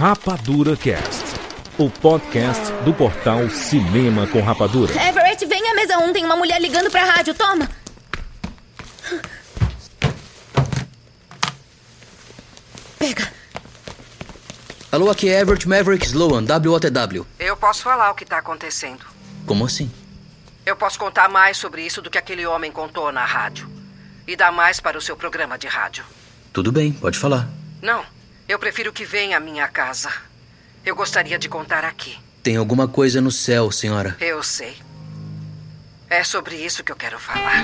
Rapadura Cast, o podcast do portal Cinema com Rapadura. Everett, vem à mesa 1, tem uma mulher ligando pra rádio, toma! Pega. Alô, aqui é Everett Maverick Sloan, WOTW. Eu posso falar o que tá acontecendo. Como assim? Eu posso contar mais sobre isso do que aquele homem contou na rádio. E dar mais para o seu programa de rádio. Tudo bem, pode falar. Não, eu prefiro que venha à minha casa. Eu gostaria de contar aqui. Tem alguma coisa no céu, senhora. Eu sei. É sobre isso que eu quero falar.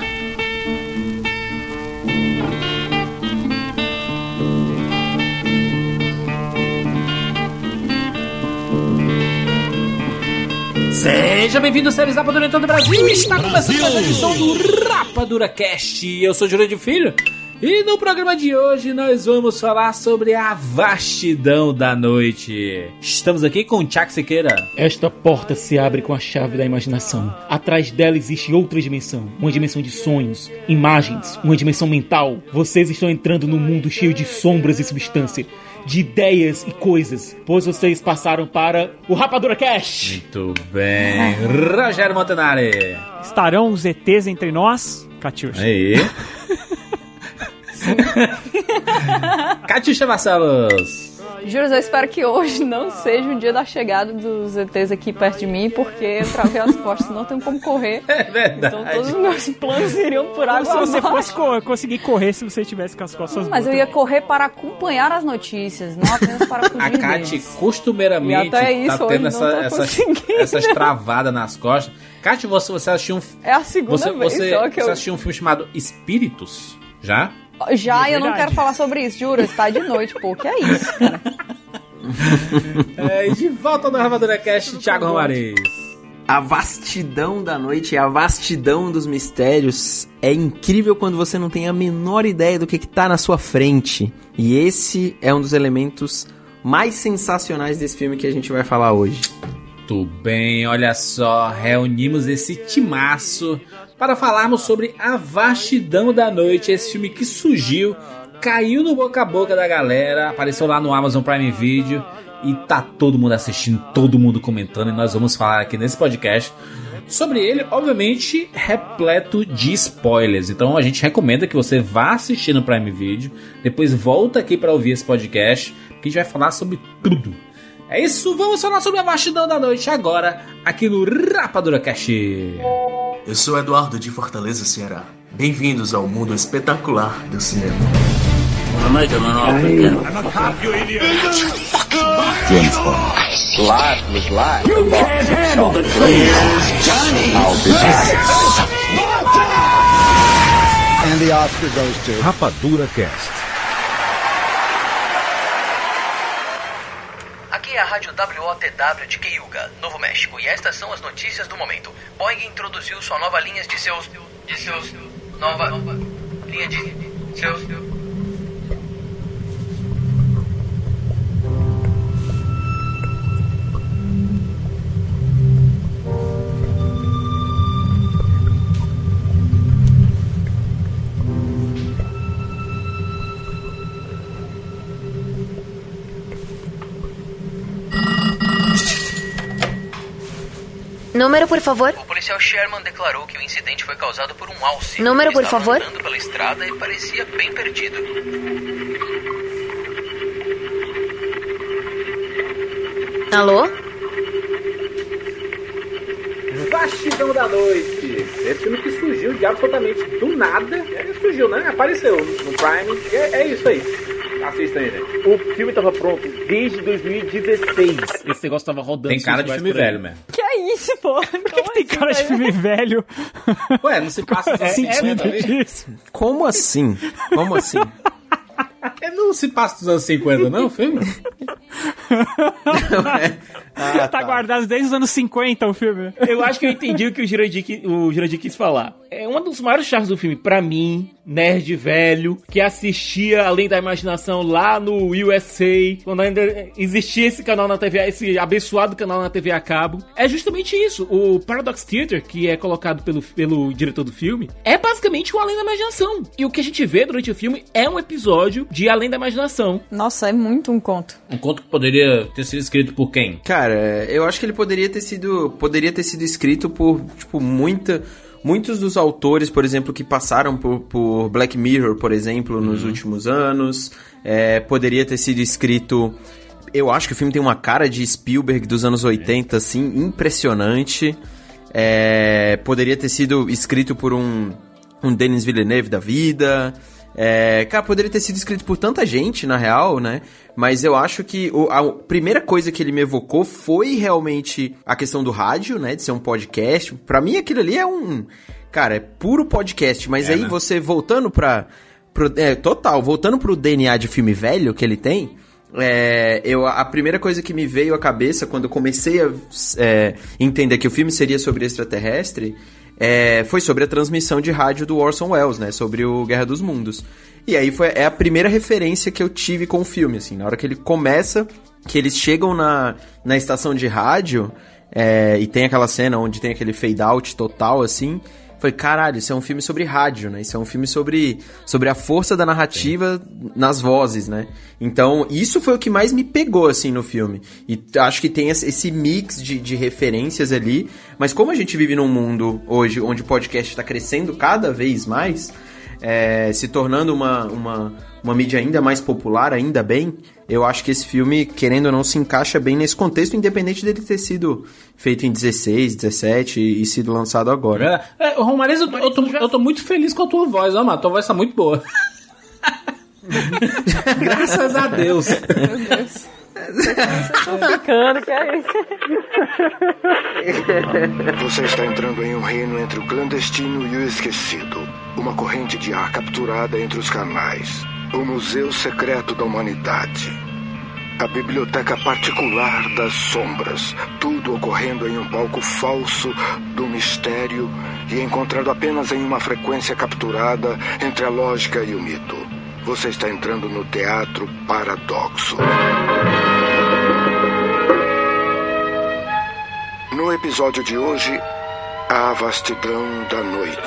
Seja bem-vindo, séries Rapadura em todo o Brasil. Está começando mais uma edição do Rapadura Cast. Eu sou Júlio de Filho. E no programa de hoje nós vamos falar sobre a vastidão da noite. Estamos aqui com o Chuck Sequeira. Esta porta se abre com a chave da imaginação. Atrás dela existe outra dimensão, uma dimensão de sonhos, imagens, uma dimensão mental. Vocês estão entrando num mundo cheio de sombras e substância, de ideias e coisas, pois vocês passaram para o Rapadura Cash. Muito bem. Rogério Montanari. Estarão os ETs entre nós, Catiuxa? Aí. Catiuxa Marcelos. Juro, eu espero que hoje não seja o dia da chegada dos ETs aqui perto de mim, porque eu travei as costas, não tenho como correr. É verdade. Então todos os meus planos iriam por água Como se você abaixo. fosse co- conseguir correr se você tivesse com as costas Mas eu ia correr para acompanhar as notícias, não apenas para fugir A Kati deles. costumeiramente até isso tá tendo essa- essas, essas travadas nas costas. Kati, você, você assistiu um, É a segunda você, vez você, só que você eu... assistiu um filme chamado Espíritos? Já? Já, É e eu não quero falar sobre isso, juro, está de noite, pô, que é isso, cara? É, e de volta no Armadura Cast, Thiago Romariz. A vastidão da noite, a vastidão dos mistérios é incrível quando você não tem a menor ideia do que está na sua frente. E esse é um dos elementos mais sensacionais desse filme que a gente vai falar hoje. Muito bem, olha só, reunimos esse timaço para falarmos sobre A Vastidão da Noite, esse filme que surgiu, caiu no boca a boca da galera, apareceu lá no Amazon Prime Video e tá todo mundo assistindo, todo mundo comentando, e nós vamos falar aqui nesse podcast sobre ele, obviamente repleto de spoilers. Então a gente recomenda que você vá assistir no Prime Video, depois volta aqui para ouvir esse podcast, que a gente vai falar sobre tudo. É isso, vamos falar sobre a vastidão da noite agora, aqui no Rapadura Cast. Eu sou Eduardo de Fortaleza, Ceará. Bem-vindos ao mundo espetacular do cinema. Rapadura Cast. Aqui é a rádio WOTW de Keyuga, Novo México, e estas são as notícias do momento. Boeing introduziu sua nova linha de seus. de seus. nova. linha de. seus. Número, por favor. O policial Sherman declarou que o incidente foi causado por um alce. Número, por favor. andando pela estrada e parecia bem perdido. Alô? Vastidão da Noite. Esse filme que surgiu de absolutamente do nada. Ele surgiu, né? Apareceu no Prime. É, é isso aí. Assista aí, gente. O filme tava pronto desde 2016. Esse negócio tava rodando. Tem cara de filme velho mesmo. Que é isso, pô? Por que, que tem cara de filme velho? Ué, não se passa dos anos 50 Sentindo ali? disso. Como assim? Como assim? É, Não se passa dos anos 50, não, o filme? tá, tá. guardado desde os anos 50 o filme. Eu acho que eu entendi o que o Jurandir, o Jurandir quis falar. É uma dos maiores charmes do filme, pra mim, nerd velho, que assistia Além da Imaginação lá no USA, quando ainda existia esse canal na TV, esse abençoado canal na TV a cabo. É justamente isso. O Paradox Theater, que é colocado pelo, pelo diretor do filme, é basicamente o Além da Imaginação. E o que a gente vê durante o filme é um episódio de Além da Imaginação. Nossa, é muito um conto. Um conto que poderia ter sido escrito por quem? Cara, eu acho que ele poderia ter sido, poderia ter sido escrito por, tipo, muita, muitos dos autores, por exemplo, que passaram por, por Black Mirror, por exemplo, nos últimos anos. É, poderia ter sido escrito. Eu acho que o filme tem uma cara de Spielberg dos anos 80, assim, impressionante. É, poderia ter sido escrito por um, um Denis Villeneuve da vida. É, cara, poderia ter sido escrito por tanta gente, na real, né? Mas eu acho que o- a primeira coisa que ele me evocou foi realmente a questão do rádio, né? De ser um podcast. Pra mim, aquilo ali é um. Cara, é puro podcast. Mas É, aí né? você voltando pra. Pro, é, total, voltando pro DNA de filme velho que ele tem. É, eu, a primeira coisa que me veio à cabeça quando eu comecei a é, entender que o filme seria sobre extraterrestre é, foi sobre a transmissão de rádio do Orson Welles, né? Sobre o Guerra dos Mundos. E aí foi, é a primeira referência que eu tive com o filme, assim. Na hora que ele começa, que eles chegam na, na estação de rádio é, e tem aquela cena onde tem aquele fade out total, assim. Foi, caralho, isso é um filme sobre rádio, né? Isso é um filme sobre, sobre a força da narrativa nas vozes, né? Então, isso foi o que mais me pegou, assim, no filme. E acho que tem esse esse mix de, de referências ali. Mas como a gente vive num mundo hoje onde o podcast está crescendo cada vez mais, é, se tornando uma, uma, uma mídia ainda mais popular, ainda bem, eu acho que esse filme, querendo ou não, se encaixa bem nesse contexto, independente dele ter sido feito em 16, 17 e, e sido lançado agora. É, Romariz, eu, tô- eu, tô, eu tô muito feliz com a tua voz, ó, mano. Tua voz tá muito boa. Graças a Deus. Meu Deus. Ficando, que é isso? Você está entrando em um reino entre o clandestino e o esquecido. Uma corrente de ar capturada entre os canais. O Museu Secreto da Humanidade. A biblioteca particular das sombras. Tudo ocorrendo em um palco falso do mistério e encontrado apenas em uma frequência capturada entre a lógica e o mito. Você está entrando no Teatro Paradoxo. No episódio de hoje, a vastidão da noite.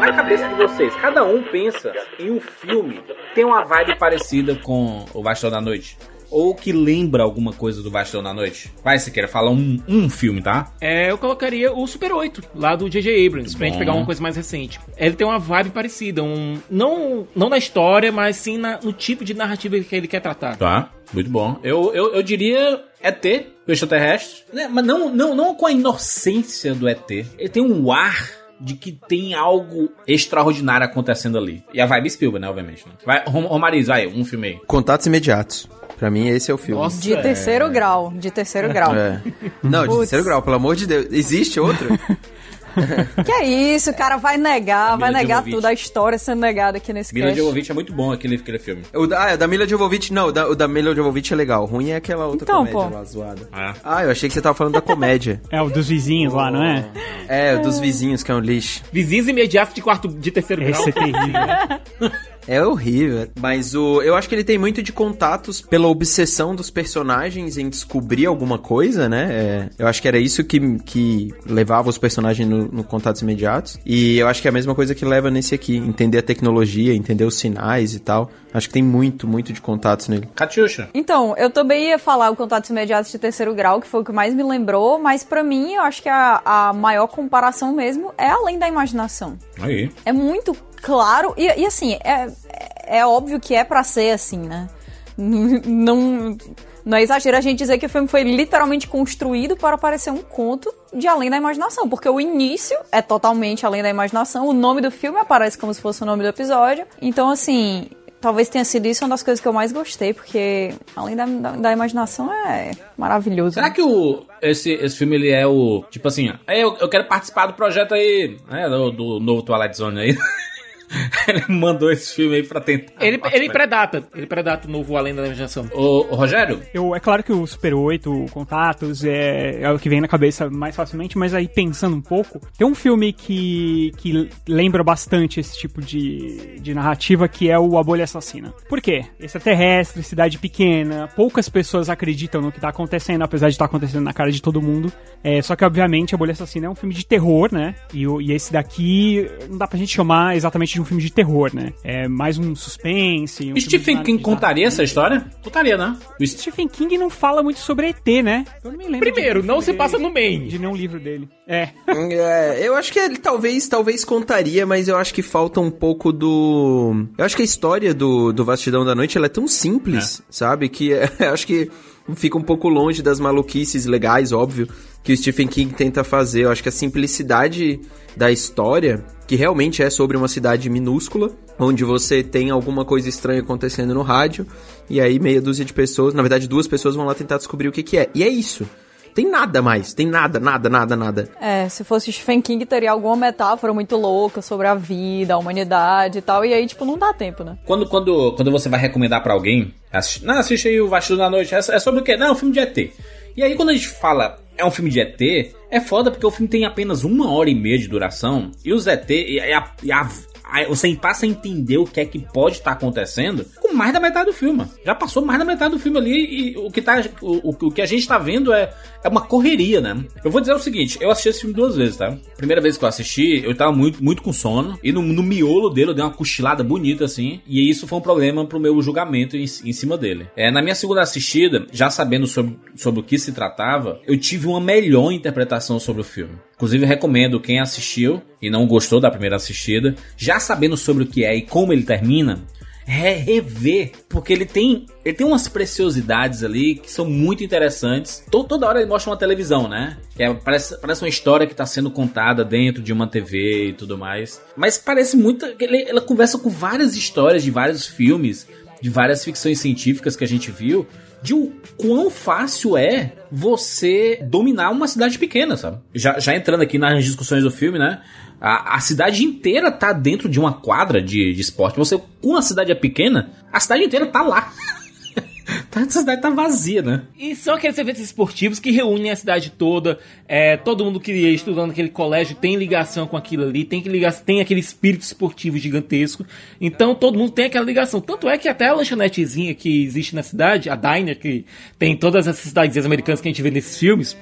Na cabeça de vocês, cada um pensa em um filme que tem uma vibe parecida com o Bastão da Noite. Ou que lembra alguma coisa do Bastão da Noite. Vai, se queira falar um, um filme, tá? É, eu colocaria o Super 8, lá do J.J. Abrams, pra Bom. gente pegar uma coisa mais recente. Ele tem uma vibe parecida, um, não, não na história, mas sim na- no tipo de narrativa que ele quer tratar. Tá, muito bom. Eu, eu, eu diria ET, o extraterrestre. Né, Mas não, não, não com a inocência do ET. Ele tem um ar de que tem algo extraordinário acontecendo ali. E a vibe Spielberg, né, obviamente. Né? Vai, Rom- Romariz, vai, um filme aí. Contatos imediatos. Pra mim, esse é o filme. De terceiro grau. De terceiro grau. É. Não, de terceiro grau, pelo amor de Deus. Existe outro? Que é isso, o cara vai negar, vai negar Jovovich. tudo, a história sendo negada aqui nesse Mila cast. Jovovich é muito bom aquele, aquele filme. O da, ah, o da Mila Jovovich, não, o da, o da Mila Jovovich é legal. O ruim é aquela outra Então, comédia pô. lá zoada. Ah. Ah, eu achei que você tava falando da comédia. É o dos vizinhos lá, não é? É, o dos vizinhos, que é um lixo. Vizinhos imediatos de quarto de terceiro grau. Esse é terrível. É horrível. Mas o, eu acho que ele tem muito de contatos pela obsessão dos personagens em descobrir alguma coisa, né? É, eu acho que era isso que, que levava os personagens no, no contatos imediatos. E eu acho que é a mesma coisa que leva nesse aqui. Entender a tecnologia, entender os sinais e tal. Acho que tem muito, muito de contatos nele. Catiuxa. Então, eu também ia falar o Contatos Imediatos de Terceiro Grau, que foi o que mais me lembrou, mas pra mim, eu acho que a, a maior comparação mesmo é além da imaginação. Aí. É muito claro, e, e assim, é, é é óbvio que é pra ser assim, né? Não, não é exagero a gente dizer que o filme foi literalmente construído para parecer um conto de além da imaginação, porque o início é totalmente além da imaginação, o nome do filme aparece como se fosse o nome do episódio, então assim, talvez tenha sido isso uma das coisas que eu mais gostei, porque além da, da, da imaginação é maravilhoso. Será que o, esse, esse filme ele é o. Tipo assim, "Ei, eu, eu quero participar do projeto aí, né? Do, do novo Twilight Zone aí. ele mandou esse filme aí pra tentar. Ele, ele predata. Ele predata o novo Além da Imaginação. Ô, ô, Rogério? Eu, é claro que o Super 8, o Contatos, é, é o que vem na cabeça mais facilmente, mas aí pensando um pouco, tem um filme que, que lembra bastante esse tipo de, de narrativa que é o A Bolha Assassina. Por quê? Extraterrestre, cidade pequena, poucas pessoas acreditam no que tá acontecendo, apesar de estar tá acontecendo na cara de todo mundo. É, só que, obviamente, A Bolha Assassina é um filme de terror, né? E, e esse daqui não dá pra gente chamar exatamente de um filme de terror, né? É mais um suspense. Um Stephen King contaria essa história? Contaria, né? O Stephen King não fala muito sobre ET, né? Eu não me lembro. Primeiro, não se passa no Maine. De nenhum livro dele. É. é. Eu acho que ele talvez, talvez contaria, mas eu acho que falta um pouco do. Eu acho que a história do, do Vastidão da Noite ela é tão simples, é. sabe? Que eu acho que fica um pouco longe das maluquices legais, óbvio, que o Stephen King tenta fazer. Eu acho que a simplicidade da história, que realmente é sobre uma cidade minúscula, onde você tem alguma coisa estranha acontecendo no rádio, e aí meia dúzia de pessoas, na verdade duas pessoas vão lá tentar descobrir o que, que é. E é isso. Tem nada mais, tem nada, nada, nada, nada. É, se fosse Stephen King, teria alguma metáfora muito louca sobre a vida, a humanidade e tal, e aí, tipo, não dá tempo, né? Quando, quando, quando você vai recomendar para alguém, assiste, não, assiste aí o Vasco da Noite, é, é sobre o quê? Não, é um filme de ET. E aí, quando a gente fala é um filme de ET, é foda porque o filme tem apenas uma hora e meia de duração e os ET e a, e a, você passa a entender o que é que pode estar tá acontecendo com mais da metade do filme. Já passou mais da metade do filme ali e o que, tá, o, o que a gente tá vendo é, é uma correria, né? Eu vou dizer o seguinte, eu assisti esse filme duas vezes, tá? Primeira vez que eu assisti, eu tava muito, muito com sono e no, no miolo dele eu dei uma cochilada bonita assim e isso foi um problema pro meu julgamento em, em cima dele. É, na minha segunda assistida, já sabendo sobre, sobre o que se tratava, eu tive uma melhor interpretação sobre o filme. Inclusive, recomendo quem assistiu e não gostou da primeira assistida, já sabendo sobre o que é e como ele termina, é rever, porque ele tem, ele tem umas preciosidades ali que são muito interessantes. Toda hora ele mostra uma televisão, né? É, parece, parece uma história que está sendo contada dentro de uma TV e tudo mais. Mas parece muito. Ele, ela conversa com várias histórias de vários filmes, de várias ficções científicas que a gente viu de o quão fácil é você dominar uma cidade pequena, sabe? Já, já entrando aqui nas discussões do filme, né? A, a cidade inteira tá dentro de uma quadra de, de esporte. Você, com a cidade é pequena, a cidade inteira tá lá. Tá, a cidade tá vazia, né? E são aqueles eventos esportivos que reúnem a cidade toda. É, todo mundo que estudando naquele colégio tem ligação com aquilo ali, tem que ligar, tem aquele espírito esportivo gigantesco. Então todo mundo tem aquela ligação. Tanto é que até a lanchonetezinha que existe na cidade, a Diner, que tem todas essas cidades americanas que a gente vê nesses filmes,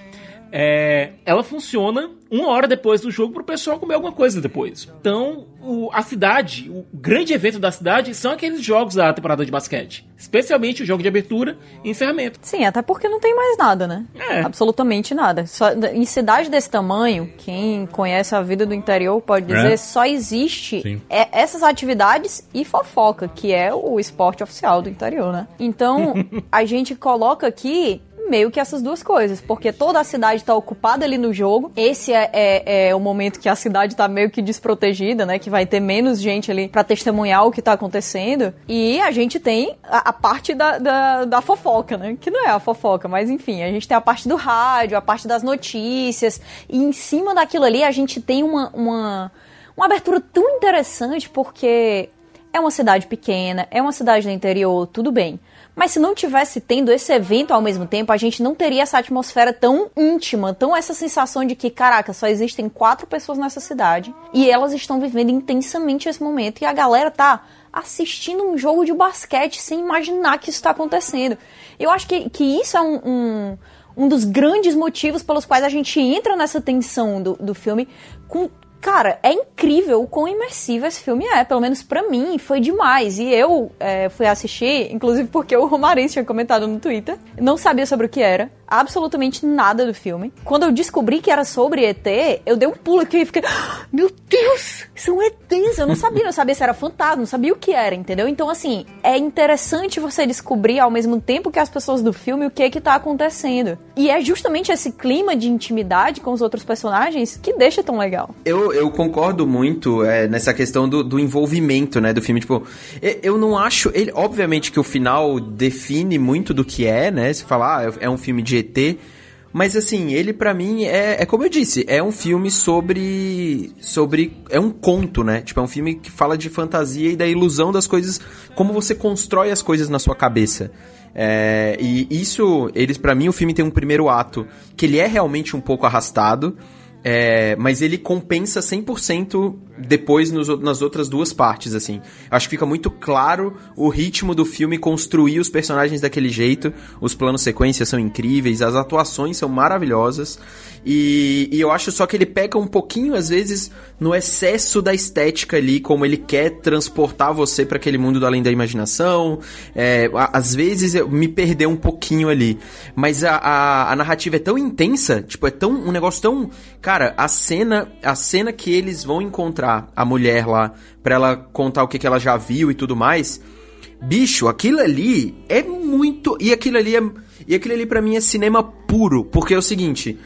é, ela funciona uma hora depois do jogo pro pessoal comer alguma coisa depois. Então, o, a cidade, o grande evento da cidade são aqueles jogos da temporada de basquete. Especialmente o jogo de abertura e encerramento. Sim, até porque não tem mais nada, né? É. Absolutamente nada. Só, em cidade desse tamanho, quem conhece a vida do interior pode dizer, é. só existe é, essas atividades e fofoca, que é o esporte oficial do interior, né? Então, a gente coloca aqui meio que essas duas coisas, porque toda a cidade tá ocupada ali no jogo. Esse é, é, é o momento que a cidade tá meio que desprotegida, né? Que vai ter menos gente ali para testemunhar o que tá acontecendo. E a gente tem a, a parte da, da, da, fofoca, né? Que não é a fofoca, mas enfim, a gente tem a parte do rádio, a parte das notícias. E em cima daquilo ali a gente tem uma, uma, uma abertura tão interessante, porque é uma cidade pequena, é uma cidade do interior, tudo bem. Mas se não tivesse tendo esse evento ao mesmo tempo, a gente não teria essa atmosfera tão íntima, tão essa sensação de que, caraca, só existem quatro pessoas nessa cidade e elas estão vivendo intensamente esse momento e a galera tá assistindo um jogo de basquete sem imaginar que isso está acontecendo. Eu acho que, que isso é um, um, um dos grandes motivos pelos quais a gente entra nessa tensão do, do filme com Cara, é incrível o quão imersivo esse filme é. Pelo menos para mim, foi demais. E eu é, fui assistir, inclusive porque o Romariz tinha comentado no Twitter. Não sabia sobre o que era absolutamente nada do filme. Quando eu descobri que era sobre ET, eu dei um pulo aqui e fiquei, ah, meu Deus, são ETs. Eu não sabia, não sabia se era fantasma, não sabia o que era, entendeu? Então, assim, é interessante você descobrir ao mesmo tempo que as pessoas do filme o que é que tá acontecendo. E é justamente esse clima de intimidade com os outros personagens que deixa tão legal. Eu, eu concordo muito é, nessa questão do, do envolvimento, né, do filme. Tipo, eu não acho. Ele, obviamente que o final define muito do que é, né? Se falar, ah, é um filme de GT, Mas assim, ele pra mim é, é como eu disse, é um filme sobre. sobre. É um conto, né? Tipo, é um filme que fala de fantasia e da ilusão das coisas, como você constrói as coisas na sua cabeça. É, e isso, eles para mim, o filme tem um primeiro ato que ele é realmente um pouco arrastado. É, mas ele compensa 100% depois nos, nas outras duas partes, assim. Acho que fica muito claro o ritmo do filme construir os personagens daquele jeito. Os planos sequências são incríveis, as atuações são maravilhosas. E, e eu acho só que ele peca um pouquinho, às vezes, no excesso da estética ali, como ele quer transportar você para aquele mundo do além da imaginação. É, às vezes eu me perdeu um pouquinho ali. Mas a, a, a narrativa é tão intensa, tipo, é tão um negócio tão. Cara, a cena, a cena que eles vão encontrar a mulher lá pra ela contar o que, que ela já viu e tudo mais. Bicho, aquilo ali é muito. E aquilo ali é. E aquilo ali pra mim é cinema puro. Porque é o seguinte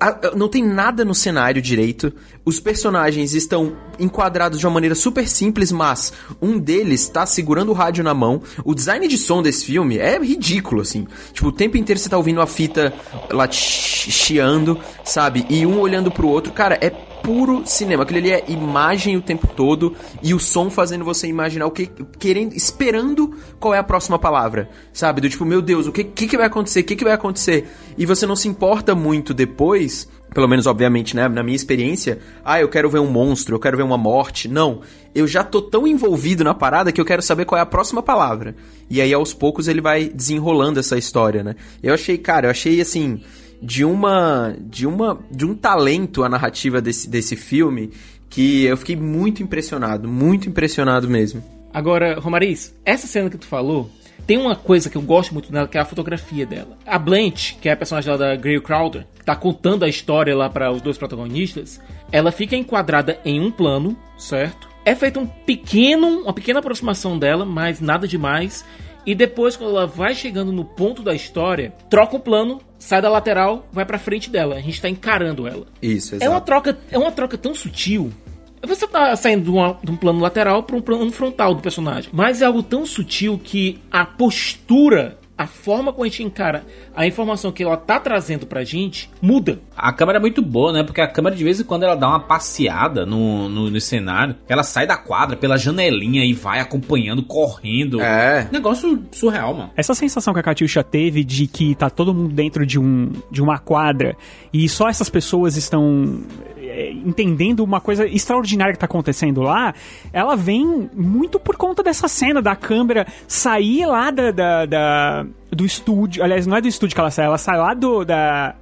a, não tem nada no cenário direito. Os personagens estão enquadrados de uma maneira super simples, mas um deles está segurando o rádio na mão. O design de som desse filme é ridículo, assim. Tipo, o tempo inteiro você tá ouvindo a fita lá chiando, sabe? E um olhando pro outro. Cara, é puro cinema. Aquilo ali é imagem o tempo todo e o som fazendo você imaginar o que. querendo. esperando qual é a próxima palavra. Sabe? Do tipo, meu Deus, o que, que, que vai acontecer? O que, que vai acontecer? E você não se importa muito depois. Pelo menos, obviamente, né? Na minha experiência, ah, eu quero ver um monstro, eu quero ver uma morte. Não. Eu já tô tão envolvido na parada que eu quero saber qual é a próxima palavra. E aí, aos poucos, ele vai desenrolando essa história, né? Eu achei, cara, eu achei assim de uma de uma de um talento a narrativa desse, desse filme que eu fiquei muito impressionado, muito impressionado mesmo. Agora, Romariz, essa cena que tu falou, tem uma coisa que eu gosto muito dela, que é a fotografia dela. A Blanche, que é a personagem da Grace Crowder, que tá contando a história lá para os dois protagonistas, ela fica enquadrada em um plano, certo? É feita um pequeno, uma pequena aproximação dela, mas nada demais. E depois, quando ela vai chegando no ponto da história, troca o plano, sai da lateral, vai pra frente dela. A gente tá encarando ela. Isso, exato. É uma troca, é uma troca tão sutil. Você tá saindo de, uma, de um plano lateral para um plano frontal do personagem. Mas é algo tão sutil que a postura a forma como a gente encara a informação que ela tá trazendo pra gente muda. A câmera é muito boa, né? Porque a câmera de vez em quando ela dá uma passeada no, no, no cenário. Ela sai da quadra pela janelinha e vai acompanhando, correndo. É. Negócio surreal, mano. Essa sensação que a Catiuxa teve de que tá todo mundo dentro de, um, de uma quadra e só essas pessoas estão entendendo uma coisa extraordinária que tá acontecendo lá, ela vem muito por conta dessa cena da câmera sair lá da, da, da do estúdio. Aliás, não é do estúdio que ela sai, ela sai lá do. da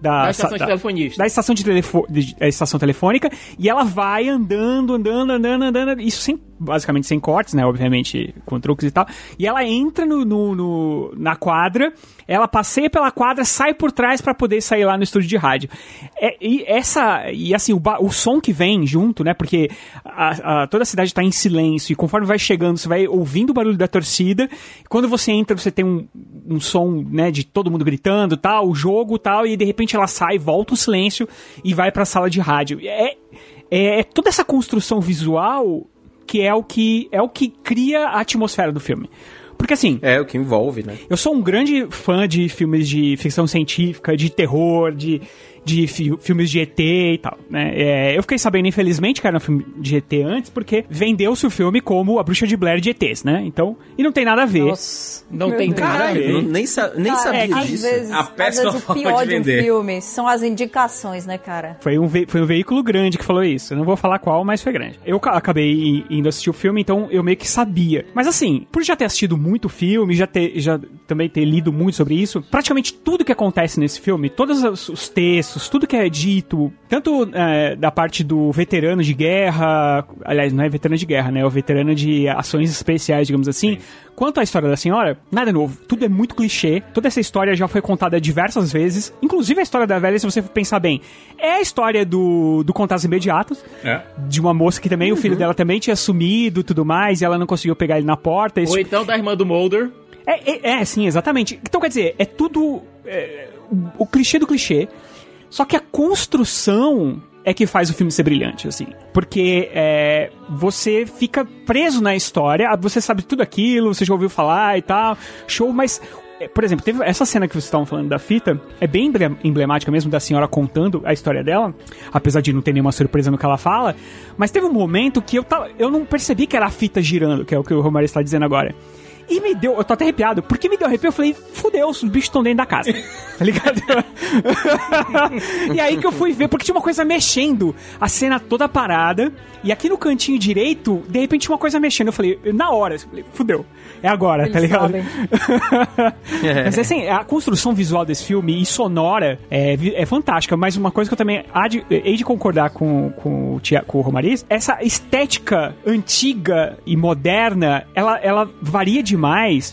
da, da estação de telefonista. Da estação de, telefo, de, da estação telefônica e ela vai andando, andando, andando, andando, isso sem, basicamente sem cortes, né, obviamente, com truques e tal, e ela entra no, no, no na quadra, ela passeia pela quadra, sai por trás para poder sair lá no estúdio de rádio. É, e essa, e assim, o, o som que vem junto, né, porque a, a, toda a cidade tá em silêncio e conforme vai chegando, você vai ouvindo o barulho da torcida, quando você entra, você tem um, um som, né, de todo mundo gritando, tal, o jogo, tal, e de repente ela sai, volta o silêncio e vai para a sala de rádio. É, é, é, toda essa construção visual que é o que é o que cria a atmosfera do filme. Porque assim. É, o que envolve, né? Eu sou um grande fã de filmes de ficção científica, de terror, de de fi filmes de ET e tal, né? É, eu fiquei sabendo, infelizmente, que era um filme de ET antes, porque vendeu-se o filme como A Bruxa de Blair de ETs, né? Então, e não tem nada a ver. Nossa, não tem nada a ver. nem, sa nem cara, sabia é, disso. Às vezes, a péssima às vezes forma o pior de vender. um filme são as indicações, né, cara? Foi um, foi um veículo grande que falou isso. Eu não vou falar qual, mas foi grande. Eu acabei indo assistir o filme, então eu meio que sabia. Mas assim, por já ter assistido muito filme, já ter já também ter lido muito sobre isso, praticamente tudo que acontece nesse filme, todos os textos, tudo que é dito, tanto é, da parte do veterano de guerra, aliás, não é veterano de guerra, né? É o veterano de ações especiais, digamos assim, Sim. quanto à história da senhora, nada novo. Tudo é muito clichê. Toda essa história já foi contada diversas vezes. Inclusive a história da velha, se você pensar bem, é a história do, do Contatos Imediatos. É. De uma moça que também, uhum. o filho dela também tinha sumido tudo mais, e ela não conseguiu pegar ele na porta. Ou então da irmã do Mulder. É, é, é, sim, exatamente. Então, quer dizer, é tudo. É, o clichê do clichê. Só que a construção é que faz o filme ser brilhante, assim. Porque é, você fica preso na história, você sabe tudo aquilo, você já ouviu falar e tal, show, mas é, por exemplo, teve essa cena que vocês estavam falando da fita, é bem emble- emblemática mesmo da senhora contando a história dela, apesar de não ter nenhuma surpresa no que ela fala, mas teve um momento que eu, tava, eu não percebi que era a fita girando, que é o que o Romário está dizendo agora. E me deu, eu tô até arrepiado, porque me deu arrepio, eu falei, fudeu, os bichos estão dentro da casa. Tá ligado? e aí que eu fui ver, porque tinha uma coisa mexendo, a cena toda parada, e aqui no cantinho direito, de repente tinha uma coisa mexendo. Eu falei, na hora, eu falei, fudeu, é agora, tá Eles ligado? sabem. Mas assim, a construção visual desse filme e sonora é, é fantástica, mas uma coisa que eu também há de- hei de concordar com, com, o Tia- com o Romariz, essa estética antiga e moderna, ela, ela varia demais,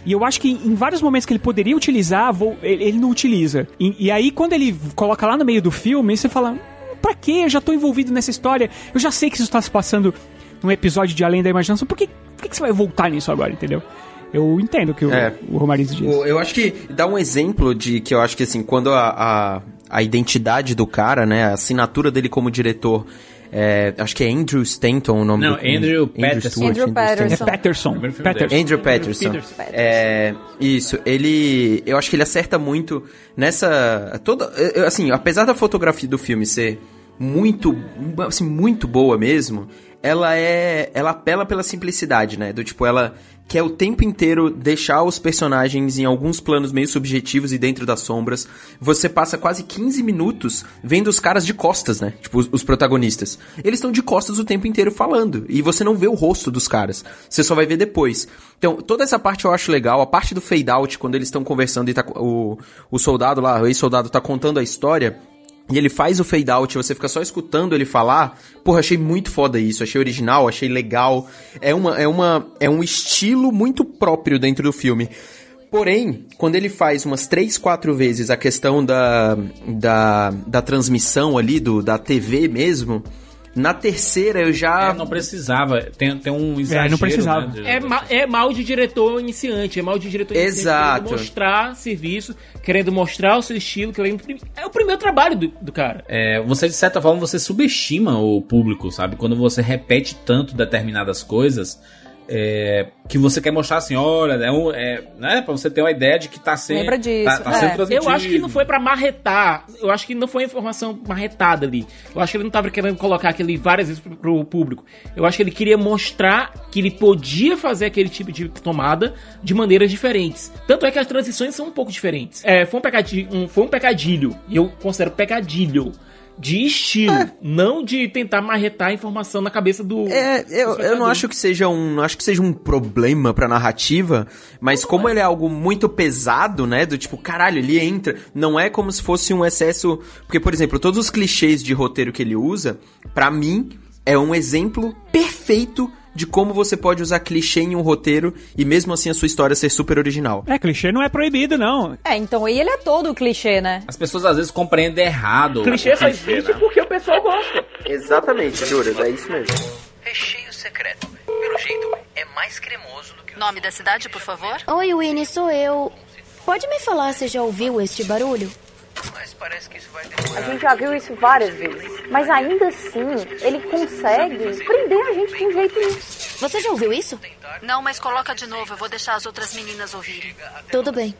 e eu acho que em vários momentos que ele poderia utilizar, ele, não utiliza. E, e aí, quando ele coloca lá no meio do filme, você fala, "Hum, pra quê? Eu já tô envolvido nessa história, eu já sei que isso está se passando num episódio de Além da Imaginação, por que, por que que você vai voltar nisso agora, entendeu? Eu entendo o que o, É. o Romariz diz. O- Eu acho que dá um exemplo de que eu acho que assim, quando a, a, a identidade do cara, né, a assinatura dele como diretor, é, acho que é Andrew Stanton o nome Não, do Andrew Patterson. Stewart, Andrew Patterson. É Patterson. Patterson. dele. Andrew Patterson. Peterson. É, isso, ele. Eu acho que ele acerta muito nessa. Toda, assim, apesar da fotografia do filme ser muito. Assim, muito boa mesmo, ela é. Ela apela pela simplicidade, né? Do tipo, ela quer o tempo inteiro deixar os personagens em alguns planos meio subjetivos e dentro das sombras. Você passa quase 15 minutos vendo os caras de costas, né? Tipo, os, os protagonistas. Eles estão de costas o tempo inteiro falando. E você não vê o rosto dos caras. Você só vai ver depois. Então, toda essa parte eu acho legal. A parte do fade out, quando eles estão conversando e tá, o, o soldado lá, o ex-soldado, tá contando a história. E ele faz o fade out, você fica só escutando ele falar. Porra, achei muito foda isso, achei original, achei legal. É uma é uma é um estilo muito próprio dentro do filme. Porém, quando ele faz umas três, quatro vezes a questão da, da, da transmissão ali, do, da TV mesmo, na terceira eu já. É, não precisava. Tem, tem um exagero. não precisava. né, de- É, ma- é mal de diretor iniciante, é mal de diretor iniciante Exato. querendo mostrar serviço, querendo mostrar o seu estilo, querendo... É o primeiro trabalho do, do cara. É, você, de certa forma, você subestima o público, sabe? Quando você repete tanto determinadas coisas, é, que você quer mostrar assim, olha, é, um, é né, pra você ter uma ideia de que tá sendo. Lembra disso, Tá, tá é. sendo transmitido. Eu acho que não foi pra marretar. Eu acho que não foi informação marretada ali. Eu acho que ele não tava querendo colocar aquele várias vezes pro, pro público. Eu acho que ele queria mostrar que ele podia fazer aquele tipo de tomada de maneiras diferentes. Tanto é que as transições são um pouco diferentes. É, foi um pecadilho, um, foi um pecadilho. E eu considero pecadilho. De estilo, não de tentar marretar a informação na cabeça do. É, do eu, eu não acho que seja um, não acho que seja um problema pra narrativa, mas como ele é algo muito pesado, né, do tipo, caralho, ele entra, não é como se fosse um excesso, porque por exemplo, todos os clichês de roteiro que ele usa, pra mim é um exemplo perfeito de como você pode usar clichê em um roteiro e mesmo assim a sua história ser super original. É, clichê não é proibido, não. É, então aí ele é todo clichê, né? As pessoas às vezes compreendem errado. Clichê só existe porque o pessoal gosta. Exatamente, Juras, é isso mesmo. Recheio secreto. Pelo jeito, é mais cremoso do que o Nome da cidade, por favor? Oi, Winnie, sou eu. Pode me falar se já ouviu este barulho? Mas parece que isso vai A gente já viu isso várias vezes. Mas ainda assim, ele consegue prender a gente de um jeito. Você já ouviu isso? Não, mas coloca de novo. Eu vou deixar as outras meninas ouvirem. Tudo bem.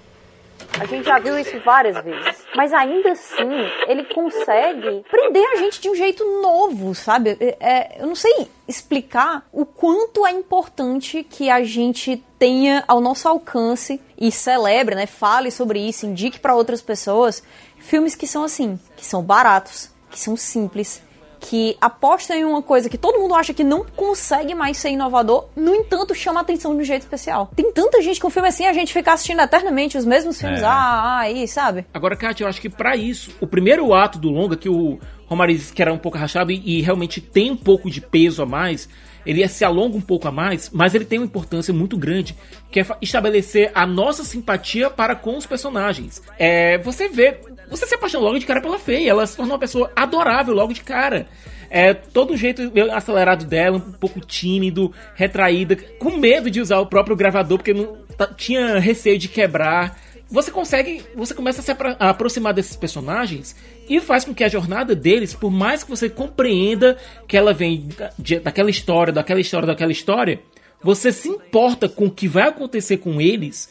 A gente já viu isso várias vezes. Mas ainda assim, ele consegue prender a gente de um jeito novo, sabe? É, é, eu não sei explicar o quanto é importante que a gente tenha ao nosso alcance e celebre, né? Fale sobre isso, indique para outras pessoas filmes que são assim, que são baratos, que são simples, que apostam em uma coisa que todo mundo acha que não consegue mais ser inovador, no entanto chama a atenção de um jeito especial. Tem tanta gente com filme assim, a gente fica assistindo eternamente os mesmos filmes, É. ah, ah, aí, sabe? Agora, Kátia, eu acho que pra isso, o primeiro ato do longa, que o Romariz que era um pouco arrastado e, e realmente tem um pouco de peso a mais, ele se alonga um pouco a mais, mas ele tem uma importância muito grande, que é estabelecer a nossa simpatia para com os personagens. É, você vê, você se apaixona logo de cara pela Fei, ela se torna uma pessoa adorável logo de cara. É, todo o jeito acelerado dela, um pouco tímido, retraída, com medo de usar o próprio gravador, porque não, tinha receio de quebrar você consegue, você começa a se apro- a aproximar desses personagens e faz com que a jornada deles, por mais que você compreenda que ela vem da- de- daquela história, daquela história, daquela história, você se importa com o que vai acontecer com eles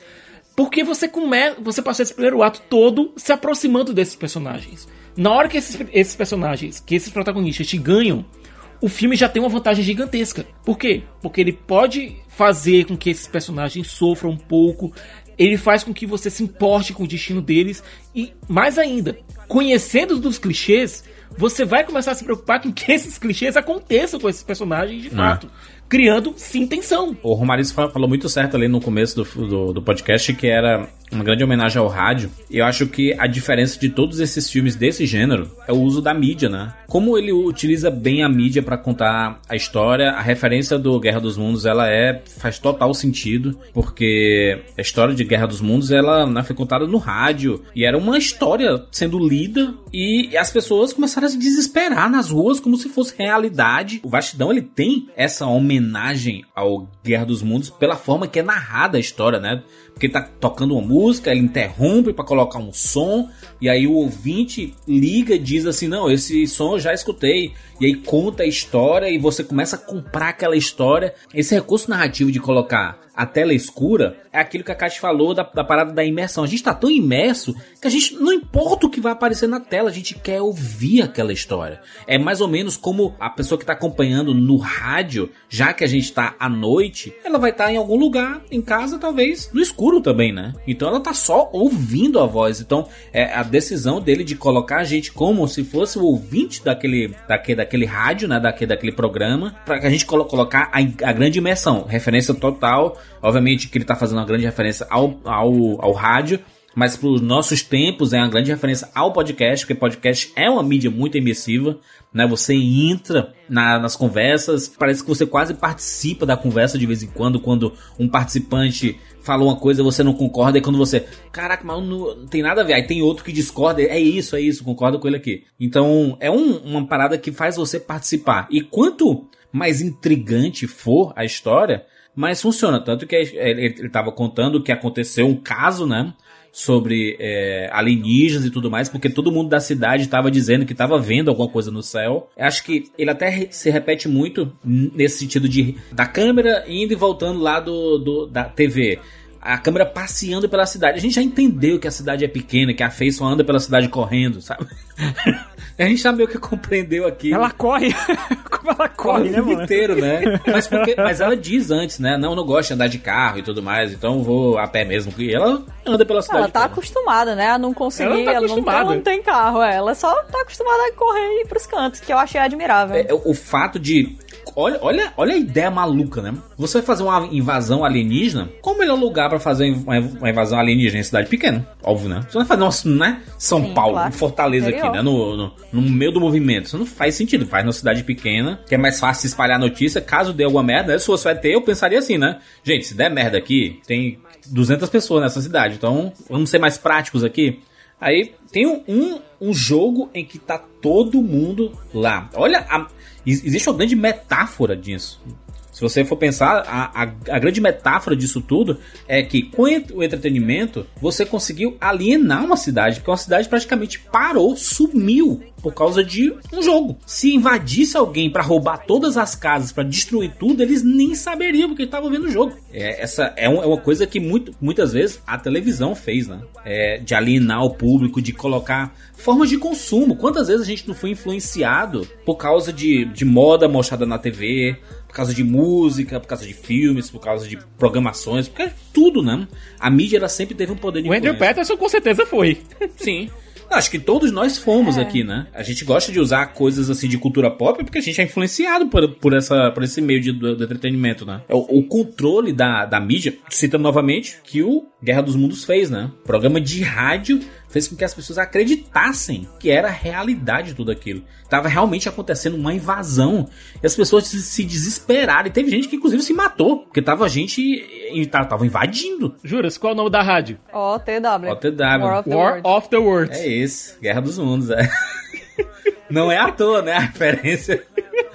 Porque você come... você passa esse primeiro ato todo se aproximando desses personagens. Na hora que esses, esses personagens, que esses protagonistas te ganham, o filme já tem uma vantagem gigantesca. Por quê? Porque ele pode fazer com que esses personagens sofram um pouco, ele faz com que você se importe com o destino deles e, mais ainda, conhecendo dos clichês, você vai começar a se preocupar com que esses clichês aconteçam com esses personagens de fato criando sim tensão. O Romariz falou muito certo ali no começo do, do, do, podcast que era uma grande homenagem ao rádio. Eu acho que a diferença de todos esses filmes desse gênero é o uso da mídia, né? Como ele utiliza bem a mídia para contar a história, a referência do Guerra dos Mundos, ela é faz total sentido, porque a história de Guerra dos Mundos ela né, foi contada no rádio e era uma história sendo lida e as pessoas começaram a se desesperar nas ruas como se fosse realidade. O Vastidão ele tem essa homenagem homenagem ao Guerra dos Mundos pela forma que é narrada a história, né? Porque tá tocando uma música, ele interrompe para colocar um som, e aí o ouvinte liga e diz assim: Não, esse som eu já escutei. E aí conta a história e você começa a comprar aquela história. Esse recurso narrativo de colocar a tela escura é aquilo que a Kátia falou da, da, parada da imersão. A gente tá tão imerso que a gente não importa o que vai aparecer na tela, a gente quer ouvir aquela história. É mais ou menos como a pessoa que tá acompanhando no rádio, já que a gente tá à noite, ela vai estar tá em algum lugar, em casa, talvez no escuro também, né? Então ela tá só ouvindo a voz. Então é a decisão dele de colocar a gente como se fosse o ouvinte daquele, daquele, daquele rádio, né? Daquele, daquele programa, para que a gente colo colocar a, a grande imersão. Referência total Obviamente que ele está fazendo uma grande referência ao, ao, ao rádio, mas para os nossos tempos é uma grande referência ao podcast, porque podcast é uma mídia muito imersiva, né? Você entra na, nas conversas, parece que você quase participa da conversa de vez em quando, quando um participante fala uma coisa você não concorda, e quando você, caraca, mas não, não, tem nada a ver, aí tem outro que discorda, é isso, é isso, concordo com ele aqui. Então, é um, uma parada que faz você participar. E quanto mais intrigante for a história, mas funciona. Tanto que ele estava contando que aconteceu um caso, né? Sobre é, alienígenas e tudo mais, porque todo mundo da cidade estava dizendo que estava vendo alguma coisa no céu. Acho que ele até se repete muito nesse sentido de da câmera indo e voltando lá do, do da TV a câmera passeando pela cidade. A gente já entendeu que a cidade é pequena, que a Faye só anda pela cidade correndo, sabe? A gente já meio que compreendeu aqui. Ela corre. Como ela corre, corre né, mano? inteiro, né? Mas, porque, mas ela diz antes, né? Não, não gosto de andar de carro e tudo mais, então vou a pé mesmo. E ela anda pela cidade. Ela tá acostumada, né? A não conseguir. Ela, tá ela, não, ela não tem carro, é. Ela só tá acostumada a correr e ir pros cantos, que eu achei admirável. É, o fato de olha, olha, olha a ideia maluca, né? Você vai fazer uma invasão alienígena, qual o melhor lugar para fazer uma invasão alienígena em cidade pequena? Óbvio, né? Você não vai fazer uma, né? São Sim, Paulo, claro. Fortaleza aqui, né? No, no, no, meio do movimento. Isso não faz sentido. Faz numa cidade pequena, que é mais fácil espalhar notícia. Caso dê alguma merda, né? se você vai ter, eu pensaria assim, né? Gente, se der merda aqui, tem 200 pessoas nessa cidade. Então, vamos ser mais práticos aqui. Aí tem um, um jogo em que tá todo mundo lá. Olha, a, existe uma grande metáfora disso. Se você for pensar, a, a, a, grande metáfora disso tudo é que com o entretenimento você conseguiu alienar uma cidade, porque uma cidade praticamente parou, sumiu por causa de um jogo. Se invadisse alguém para roubar todas as casas, para destruir tudo, eles nem saberiam porque estavam vendo o jogo. É, essa é, um, é, uma coisa que muito, muitas vezes a televisão fez, né? É, de alienar o público, de colocar formas de consumo. Quantas vezes a gente não foi influenciado por causa de, de moda mostrada na TV, causa de música, por causa de filmes, por causa de programações, porque tudo, né? A mídia ela sempre teve um poder de O Andrew Patterson com certeza foi. Sim. Acho que todos nós fomos é. aqui, né? A gente gosta de usar coisas assim de cultura pop porque a gente é influenciado por, por, essa, por esse meio de, do, do entretenimento, né? O, o, controle da, da mídia, cita novamente, que o Guerra dos Mundos fez, né? Programa de rádio fez com que as pessoas acreditassem que era realidade tudo aquilo. Tava realmente acontecendo uma invasão. E as pessoas se desesperaram. E teve gente que inclusive se matou, porque tava gente tava invadindo. Juras, qual é o nome da rádio? OTW. OTW. War of the, War of the Worlds. É isso, Guerra dos Mundos, é. Não é à toa, né, a referência.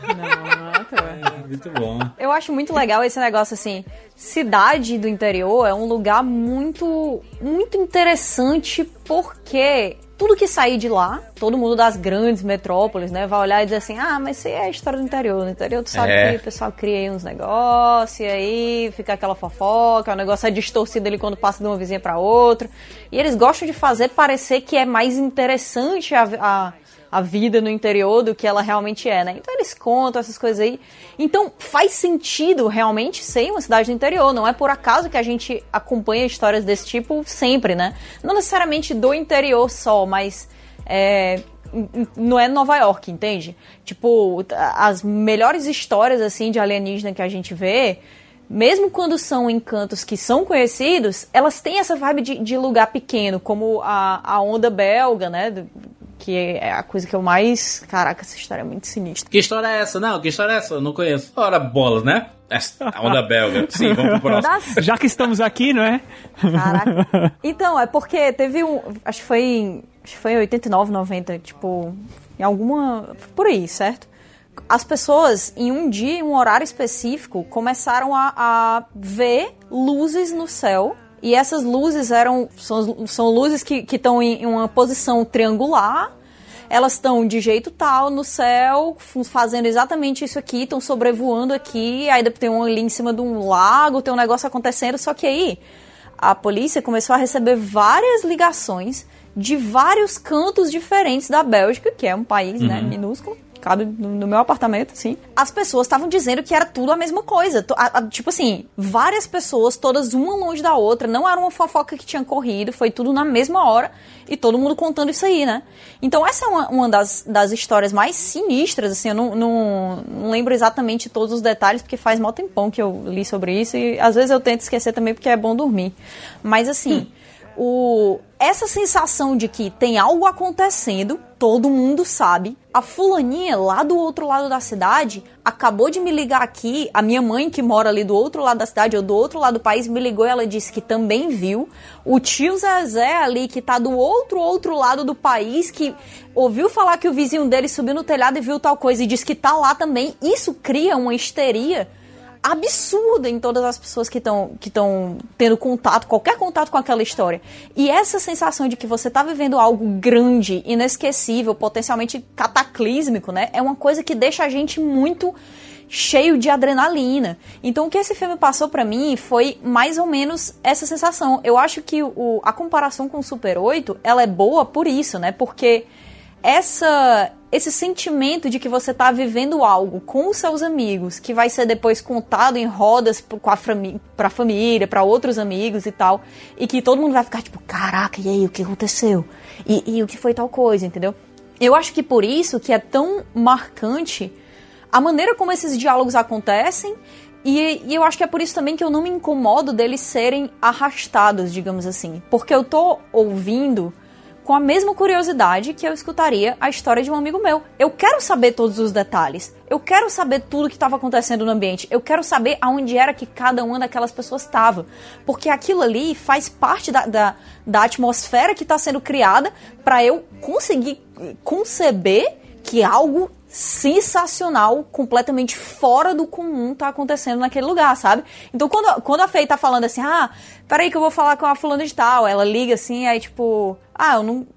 Não, não é à toa. Muito bom. Eu acho muito legal esse negócio assim, cidade do interior é um lugar muito muito interessante porque tudo que sair de lá, todo mundo das grandes metrópoles, né, vai olhar e dizer assim: ah, mas isso aí é a história do interior. No interior, tu sabe É. que o pessoal cria aí uns negócios, e aí fica aquela fofoca, o negócio é distorcido ali quando passa de uma vizinha pra outra. E eles gostam de fazer parecer que é mais interessante a, a, a vida no interior do que ela realmente é, né? Então eles contam essas coisas aí. Então faz sentido realmente ser uma cidade do interior. Não é por acaso que a gente acompanha histórias desse tipo sempre, né? Não necessariamente do interior só, mas é, não é Nova York, entende? Tipo, as melhores histórias assim de alienígena que a gente vê, mesmo quando são encantos que são conhecidos, elas têm essa vibe de, de lugar pequeno, como a, a onda belga, né? Que é a coisa que eu mais. Caraca, essa história é muito sinistra. Que história é essa? Não, que história é essa? Eu não conheço. Ora, bolas, né? A onda belga. Sim, vamos pro próximo. Das- Já que estamos aqui, não é? Caraca. Então, é porque teve um. Acho que foi em. Acho que foi em 89, 90, tipo. Em alguma. Por aí, certo? As pessoas, em um dia, em um horário específico, começaram a, a ver luzes no céu. E essas luzes eram. São, são luzes que estão em, uma posição triangular. Elas estão de jeito tal no céu, fazendo exatamente isso aqui, estão sobrevoando aqui. Aí depois tem um ali em cima de um lago, tem um negócio acontecendo. Só que aí a polícia começou a receber várias ligações de vários cantos diferentes da Bélgica, que é um país, né, Uhum. minúsculo. Cabe no, meu apartamento, assim. As pessoas estavam dizendo que era tudo a mesma coisa. A- a- tipo assim, várias pessoas, todas uma longe da outra. Não era uma fofoca que tinha corrido, foi tudo na mesma hora. E todo mundo contando isso aí, né? Então essa é uma, uma das, das histórias mais sinistras, assim. Eu não, não, não lembro exatamente todos os detalhes, porque faz mó tempão que eu li sobre isso. E às vezes eu tento esquecer também, porque é bom dormir. Mas assim... O, essa sensação de que tem algo acontecendo, todo mundo sabe. A fulaninha lá do outro lado da cidade acabou de me ligar aqui. A minha mãe, que mora ali do outro lado da cidade, ou do outro lado do país, me ligou ela disse que também viu. O tio Zezé ali, que tá do outro, outro lado do país, que ouviu falar que o vizinho dele subiu no telhado e viu tal coisa e disse que tá lá também. Isso cria uma histeria absurda em todas as pessoas que estão que tendo contato, qualquer contato com aquela história. E essa sensação de que você tá vivendo algo grande, inesquecível, potencialmente cataclísmico, né? É uma coisa que deixa a gente muito cheio de adrenalina. Então o que esse filme passou pra mim foi mais ou menos essa sensação. Eu acho que o, a comparação com o Super 8, ela é boa por isso, né? Porque essa esse sentimento de que você tá vivendo algo com os seus amigos, que vai ser depois contado em rodas com a fami família, pra outros amigos e tal, e que todo mundo vai ficar tipo, caraca, e aí, o que aconteceu? E, e o que foi tal coisa, entendeu? Eu acho que por isso que é tão marcante a maneira como esses diálogos acontecem, e, e eu acho que é por isso também que eu não me incomodo deles serem arrastados, digamos assim. Porque eu tô ouvindo com a mesma curiosidade que eu escutaria a história de um amigo meu. Eu quero saber todos os detalhes. Eu quero saber tudo que estava acontecendo no ambiente. Eu quero saber aonde era que cada uma daquelas pessoas estava. Porque aquilo ali faz parte da, da, da atmosfera que está sendo criada para eu conseguir conceber que algo sensacional, completamente fora do comum tá acontecendo naquele lugar, sabe? Então quando, quando a Fei tá falando assim, ah, peraí que eu vou falar com a fulana de tal, ela liga assim, aí tipo, ah, eu não.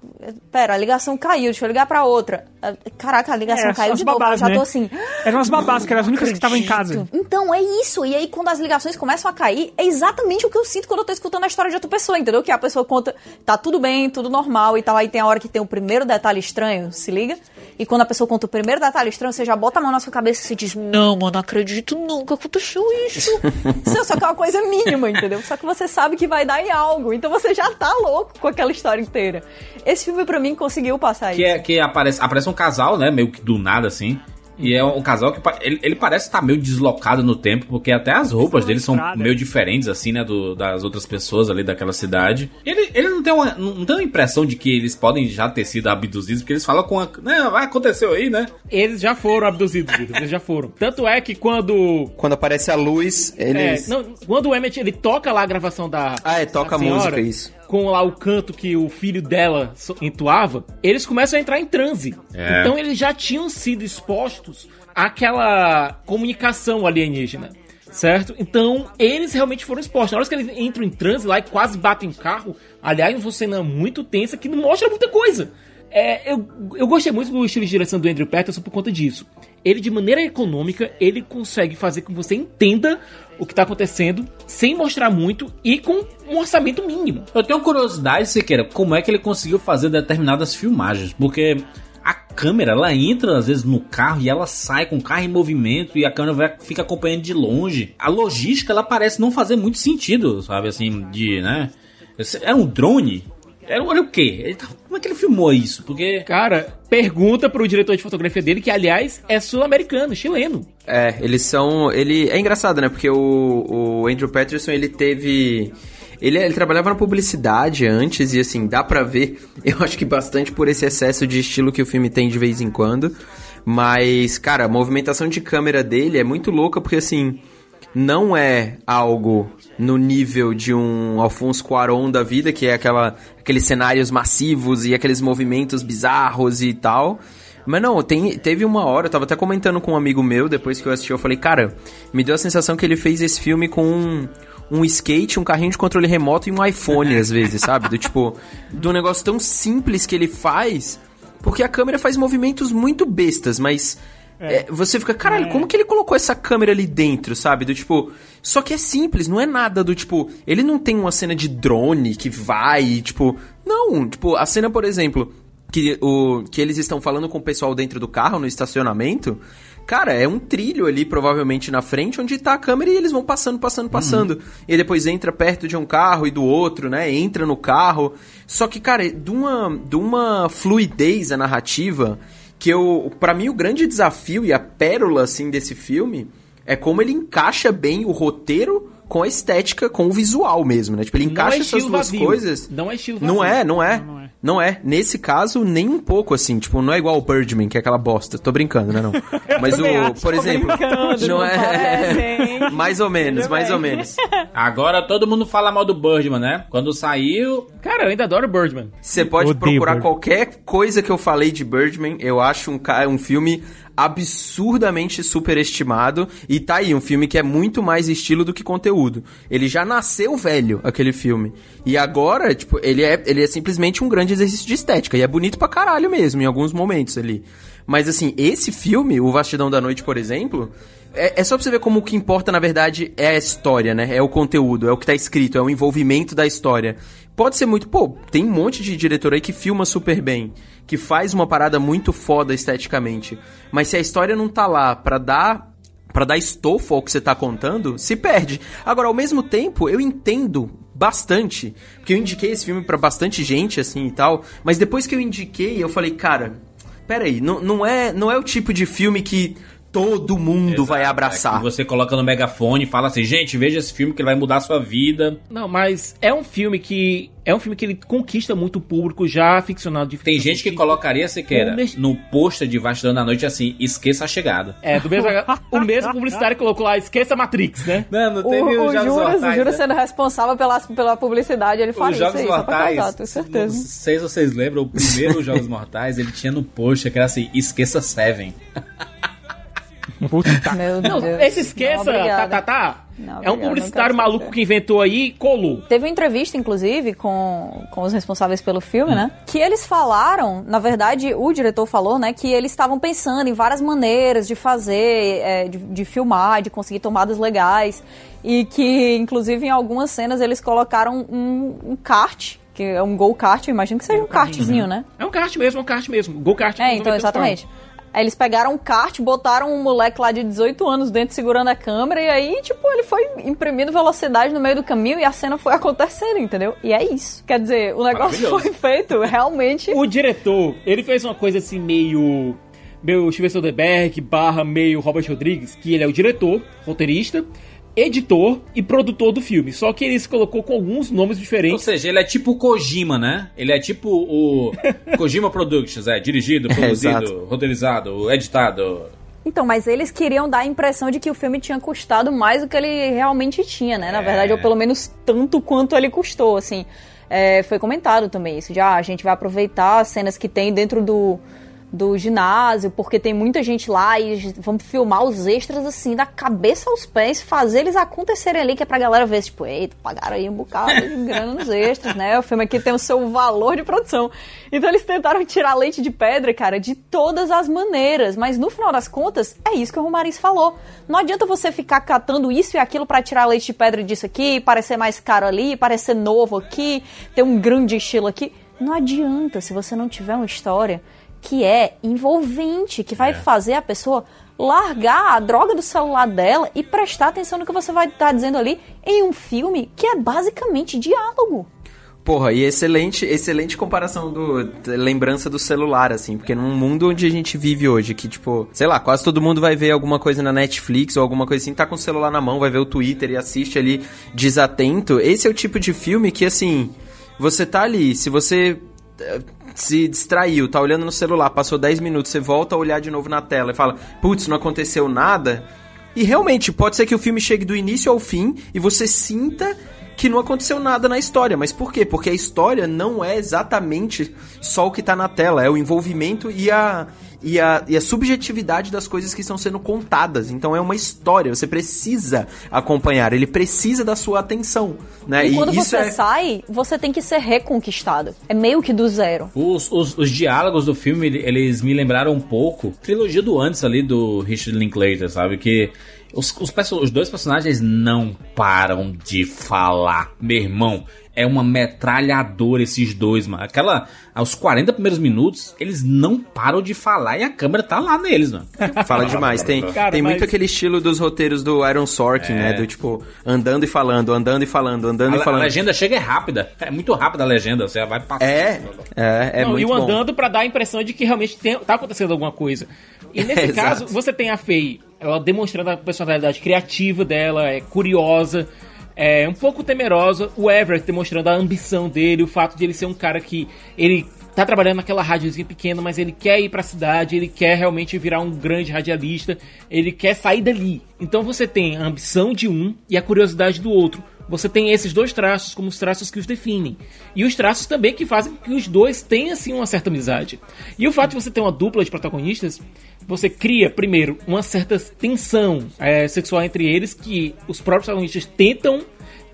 Pera, a ligação caiu, deixa eu ligar pra outra. Ah, Caraca, a ligação É, caiu de novo, babás, já né? tô assim. Eram as babás, que eram as únicas que estavam em casa. Então, é isso. E aí, quando as ligações começam a cair, é exatamente o que eu sinto quando eu tô escutando a história de outra pessoa, entendeu? Que a pessoa conta, tá tudo bem, tudo normal e tal. Aí tem a hora que tem o primeiro detalhe estranho, se liga? E quando a pessoa conta o primeiro detalhe estranho, você já bota a mão na sua cabeça e se diz: Não, mano, não acredito nunca aconteceu isso. Isso Só que é uma coisa mínima, entendeu? Só que você sabe que vai dar em algo. Então você já tá louco com aquela história inteira. Esse filme, pra mim, conseguiu passar Que, isso. é, que aparece, aparece um casal, né? Meio que do nada, assim. E é um casal que ele, ele parece estar meio deslocado no tempo, porque até as roupas dele são meio diferentes, assim, né? Do, das outras pessoas ali daquela cidade. Ele, ele não, tem uma, não tem uma impressão de que eles podem já ter sido abduzidos, porque eles falam com a. Né, vai, aconteceu aí, né? Eles já foram abduzidos, eles já foram. Tanto é que quando. Quando aparece a luz, eles. É, não, quando o Emmett ele toca lá a gravação da. Ah, é, toca a música, isso. Com lá o canto que o filho dela entoava, eles começam a entrar em transe. É. Então eles já tinham sido expostos àquela comunicação alienígena. Certo? Então, eles realmente foram expostos. Na hora que eles entram em transe lá e quase batem o carro, aliás, uma cena muito tensa que não mostra muita coisa. É, eu, eu gostei muito do estilo de direção do Andrew Patterson por conta disso. Ele, de maneira econômica, ele consegue fazer com que você entenda o que está acontecendo sem mostrar muito e com um orçamento mínimo. Eu tenho curiosidade, Sequeira, como é que ele conseguiu fazer determinadas filmagens, porque a câmera, ela entra às vezes no carro e ela sai com o carro em movimento e a câmera vai, fica acompanhando de longe. A logística, ela parece não fazer muito sentido, sabe, assim, de, né? Era um drone? Era, era o quê? Ele, tá, como é que ele filmou isso? Porque. Cara, pergunta pro diretor de fotografia dele, que aliás é sul-americano, chileno. É, eles são. Ele é engraçado, né? Porque o, o Andrew Patterson ele teve. Ele, ele, trabalhava na publicidade antes e assim, dá pra ver, eu acho que bastante por esse excesso de estilo que o filme tem de vez em quando. Mas, cara, a movimentação de câmera dele é muito louca porque assim, não é algo no nível de um Alfonso Cuarón da vida, que é aquela, aqueles cenários massivos e aqueles movimentos bizarros e tal. Mas não, tem, teve uma hora, eu tava até comentando com um amigo meu, depois que eu assisti, eu falei, cara, me deu a sensação que ele fez esse filme com um, um skate, um carrinho de controle remoto e um iPhone, às vezes, sabe? Do tipo, do negócio tão simples que ele faz, porque a câmera faz movimentos muito bestas, mas é. É, você fica, caralho, é. como que ele colocou essa câmera ali dentro, sabe? Do tipo. Só que é simples, não é nada do tipo. Ele não tem uma cena de drone que vai, tipo. Não, tipo, a cena, por exemplo, que, o, que eles estão falando com o pessoal dentro do carro, no estacionamento. Cara, é um trilho ali, provavelmente na frente, onde tá a câmera e eles vão passando, passando, passando. Uhum. E depois entra perto de um carro e do outro, né? Entra no carro. Só que, cara, de uma, de uma fluidez a narrativa que eu, para mim o grande desafio e a pérola assim desse filme é como ele encaixa bem o roteiro com a estética, com o visual mesmo, né? Tipo, ele encaixa é essas duas vazio. coisas. Não é estilo vazio. Não é, não é. Não, não é. Não é. Nesse caso, nem um pouco, assim. Tipo, não é igual o Birdman, que é aquela bosta. Tô brincando, né? Não. Mas o, por exemplo. Não é. mais ou menos, mais ou menos. Agora todo mundo fala mal do Birdman, né? Quando saiu. Cara, eu ainda adoro Birdman. Você pode procurar qualquer coisa que eu falei de Birdman. Eu acho um, um filme absurdamente superestimado. E tá aí, um filme que é muito mais estilo do que conteúdo. Ele já nasceu velho, aquele filme. E agora, tipo, ele é, ele é simplesmente um grande exercício de estética. E é bonito pra caralho mesmo, em alguns momentos ali. Mas assim, esse filme, O Vastidão da Noite, por exemplo, é, é, só pra você ver como o que importa, na verdade, é a história, né? É o conteúdo, é o que tá escrito, é o envolvimento da história. Pode ser muito. Pô, tem um monte de diretor aí que filma super bem que faz uma parada muito foda esteticamente. Mas se a história não tá lá pra dar para dar estofo ao que você tá contando, se perde. Agora, ao mesmo tempo, eu entendo bastante, porque eu indiquei esse filme para bastante gente, assim, e tal, mas depois que eu indiquei, eu falei, cara, peraí, não, não, é, não é o tipo de filme que todo mundo Exato, vai abraçar. É você coloca no megafone e fala assim, gente, veja esse filme que ele vai mudar a sua vida. Não, mas é um filme que é um filme que ele conquista muito o público já ficcionado de Tem gente que colocaria sequer no pôster de Vastidão da Noite assim, esqueça a chegada. É, do mesmo, o mesmo publicitário colocou lá, esqueça Matrix, né? Não, não teve o, o, o Juras, o Juras sendo responsável pela, pela publicidade, ele faria Jogos isso aí, Mortais, causar, tenho certeza. Não sei se vocês lembram, o primeiro Jogos Mortais, ele tinha no pôster que era assim, esqueça Seven. Puta. Meu não, Deus. esse esqueça, não, tá, tá, tá. Não, é um publicitário maluco que inventou aí e colou. Teve uma entrevista, inclusive, com, com os responsáveis pelo filme, hum. né? Que eles falaram, na verdade, o diretor falou, né? Que eles estavam pensando em várias maneiras de fazer, é, de, de filmar, de conseguir tomadas legais. E que, inclusive, em algumas cenas eles colocaram um, um kart que é um go-kart, eu imagino que seja um, um kartzinho, né? É um kart mesmo, é um kart mesmo. Go-kart. É, então, exatamente. Aí eles pegaram um kart, botaram um moleque lá de 18 anos dentro segurando a câmera e aí, tipo, ele foi imprimindo velocidade no meio do caminho e a cena foi acontecendo, entendeu? E é isso. Quer dizer, o negócio foi feito realmente. O diretor, ele fez uma coisa assim meio meio Steven Soderbergh barra meio Robert Rodrigues, que ele é o diretor, roteirista, editor e produtor do filme. Só que ele se colocou com alguns nomes diferentes. Ou seja, ele é tipo o Kojima, né? Ele é tipo o Kojima Productions, é dirigido, produzido, é, roteirizado, editado. Então, mas eles queriam dar a impressão de que o filme tinha custado mais do que ele realmente tinha, né? Na é. verdade, ou pelo menos tanto quanto ele custou, assim. É, foi comentado também isso, de ah, a gente vai aproveitar as cenas que tem dentro do, do ginásio, porque tem muita gente lá e vamos filmar os extras assim, da cabeça aos pés, fazer eles acontecerem ali, que é pra galera ver, tipo, eita, pagaram aí um bocado de grana nos extras, né? O filme aqui tem o seu valor de produção. Então eles tentaram tirar leite de pedra, cara, de todas as maneiras, mas no final das contas, é isso que o Romariz falou. Não adianta você ficar catando isso e aquilo para tirar leite de pedra disso aqui, parecer mais caro ali, parecer novo aqui, ter um grande estilo aqui. Não adianta se você não tiver uma história que é envolvente, que vai é. fazer a pessoa largar a droga do celular dela e prestar atenção no que você vai estar tá dizendo ali em um filme que é basicamente diálogo. Porra, e excelente, excelente comparação do lembrança do celular, assim, porque num mundo onde a gente vive hoje, que, tipo, sei lá, quase todo mundo vai ver alguma coisa na Netflix ou alguma coisa assim, tá com o celular na mão, vai ver o Twitter e assiste ali desatento. Esse é o tipo de filme que, assim, você tá ali, se você se distraiu, tá olhando no celular, passou 10 minutos, você volta a olhar de novo na tela e fala, putz, não aconteceu nada. E realmente, pode ser que o filme chegue do início ao fim e você sinta que não aconteceu nada na história. Mas por quê? Porque a história não é exatamente só o que tá na tela, é o envolvimento e a, e a, e a subjetividade das coisas que estão sendo contadas. Então é uma história, você precisa acompanhar, ele precisa da sua atenção. Né? E, e quando você é... sai, você tem que ser reconquistado. É meio que do zero. Os, os, os diálogos do filme, eles me lembraram um pouco trilogia do antes ali do Richard Linklater, sabe? Que os, os, os, dois personagens não param de falar. Meu irmão, é uma metralhadora esses dois, mano. Aquela. Aos 40 primeiros minutos, eles não param de falar e a câmera tá lá neles, mano. Fala demais. Tem, Cara, tem mas... muito aquele estilo dos roteiros do Iron Sorkin, é. né? Do tipo, andando e falando, andando e falando, andando a, e falando. A legenda chega é rápida. É muito rápida a legenda, você vai passar. É, é, é não, muito E o andando para dar a impressão de que realmente tem, tá acontecendo alguma coisa. E nesse é, caso, exato. você tem a Faye, ela demonstrando a personalidade criativa dela, é curiosa, é um pouco temerosa. O Everett demonstrando a ambição dele, o fato de ele ser um cara que ele tá trabalhando naquela rádiozinha pequena, mas ele quer ir para a cidade, ele quer realmente virar um grande radialista, ele quer sair dali. Então você tem a ambição de um e a curiosidade do outro. Você tem esses dois traços como os traços que os definem. E os traços também que fazem que os dois tenham assim uma certa amizade. E o fato de você ter uma dupla de protagonistas, você cria, primeiro, uma certa tensão é, sexual entre eles que os próprios protagonistas tentam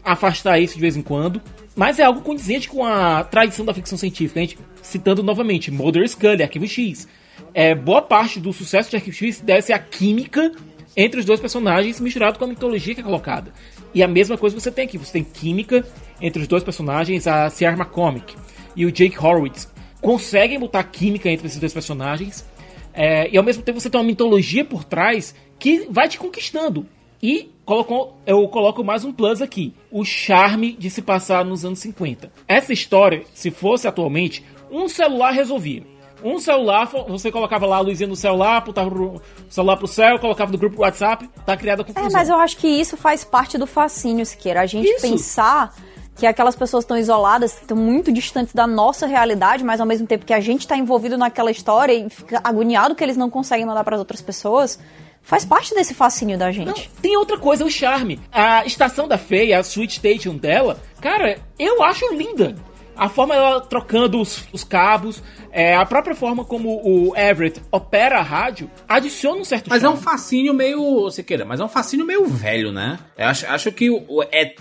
afastar isso de vez em quando. Mas é algo condizente com a tradição da ficção científica. A gente, citando novamente, Mulder Scully, Arquivo X. É, boa parte do sucesso de Arquivo X deve ser a química entre os dois personagens misturado com a mitologia que é colocada. E a mesma coisa você tem aqui. Você tem química entre os dois personagens, a Sierra McCormick e o Jake Horowitz. Conseguem botar química entre esses dois personagens. É, e ao mesmo tempo você tem uma mitologia por trás que vai te conquistando. E colocou, eu coloco mais um plus aqui: o charme de se passar nos anos 50. Essa história, se fosse atualmente, um celular resolvia. Um celular, você colocava lá a luzinha no celular, apontava o celular pro céu, colocava no grupo do WhatsApp, tá criada a conclusão. É, mas eu acho que isso faz parte do fascínio, Siqueira. A gente isso. pensar que aquelas pessoas estão isoladas, estão muito distantes da nossa realidade, mas ao mesmo tempo que a gente está envolvido naquela história e fica agoniado que eles não conseguem mandar para as outras pessoas, faz parte desse fascínio da gente. Não, tem outra coisa, o charme. A estação da feia, a Switch Station dela, cara, eu acho linda. A forma ela trocando os, os cabos, é, a própria forma como o Everett opera a rádio, adiciona um certo Mas charme. é um fascínio meio. Você queira, mas é um fascínio meio velho, né? Eu acho, acho que o, o ET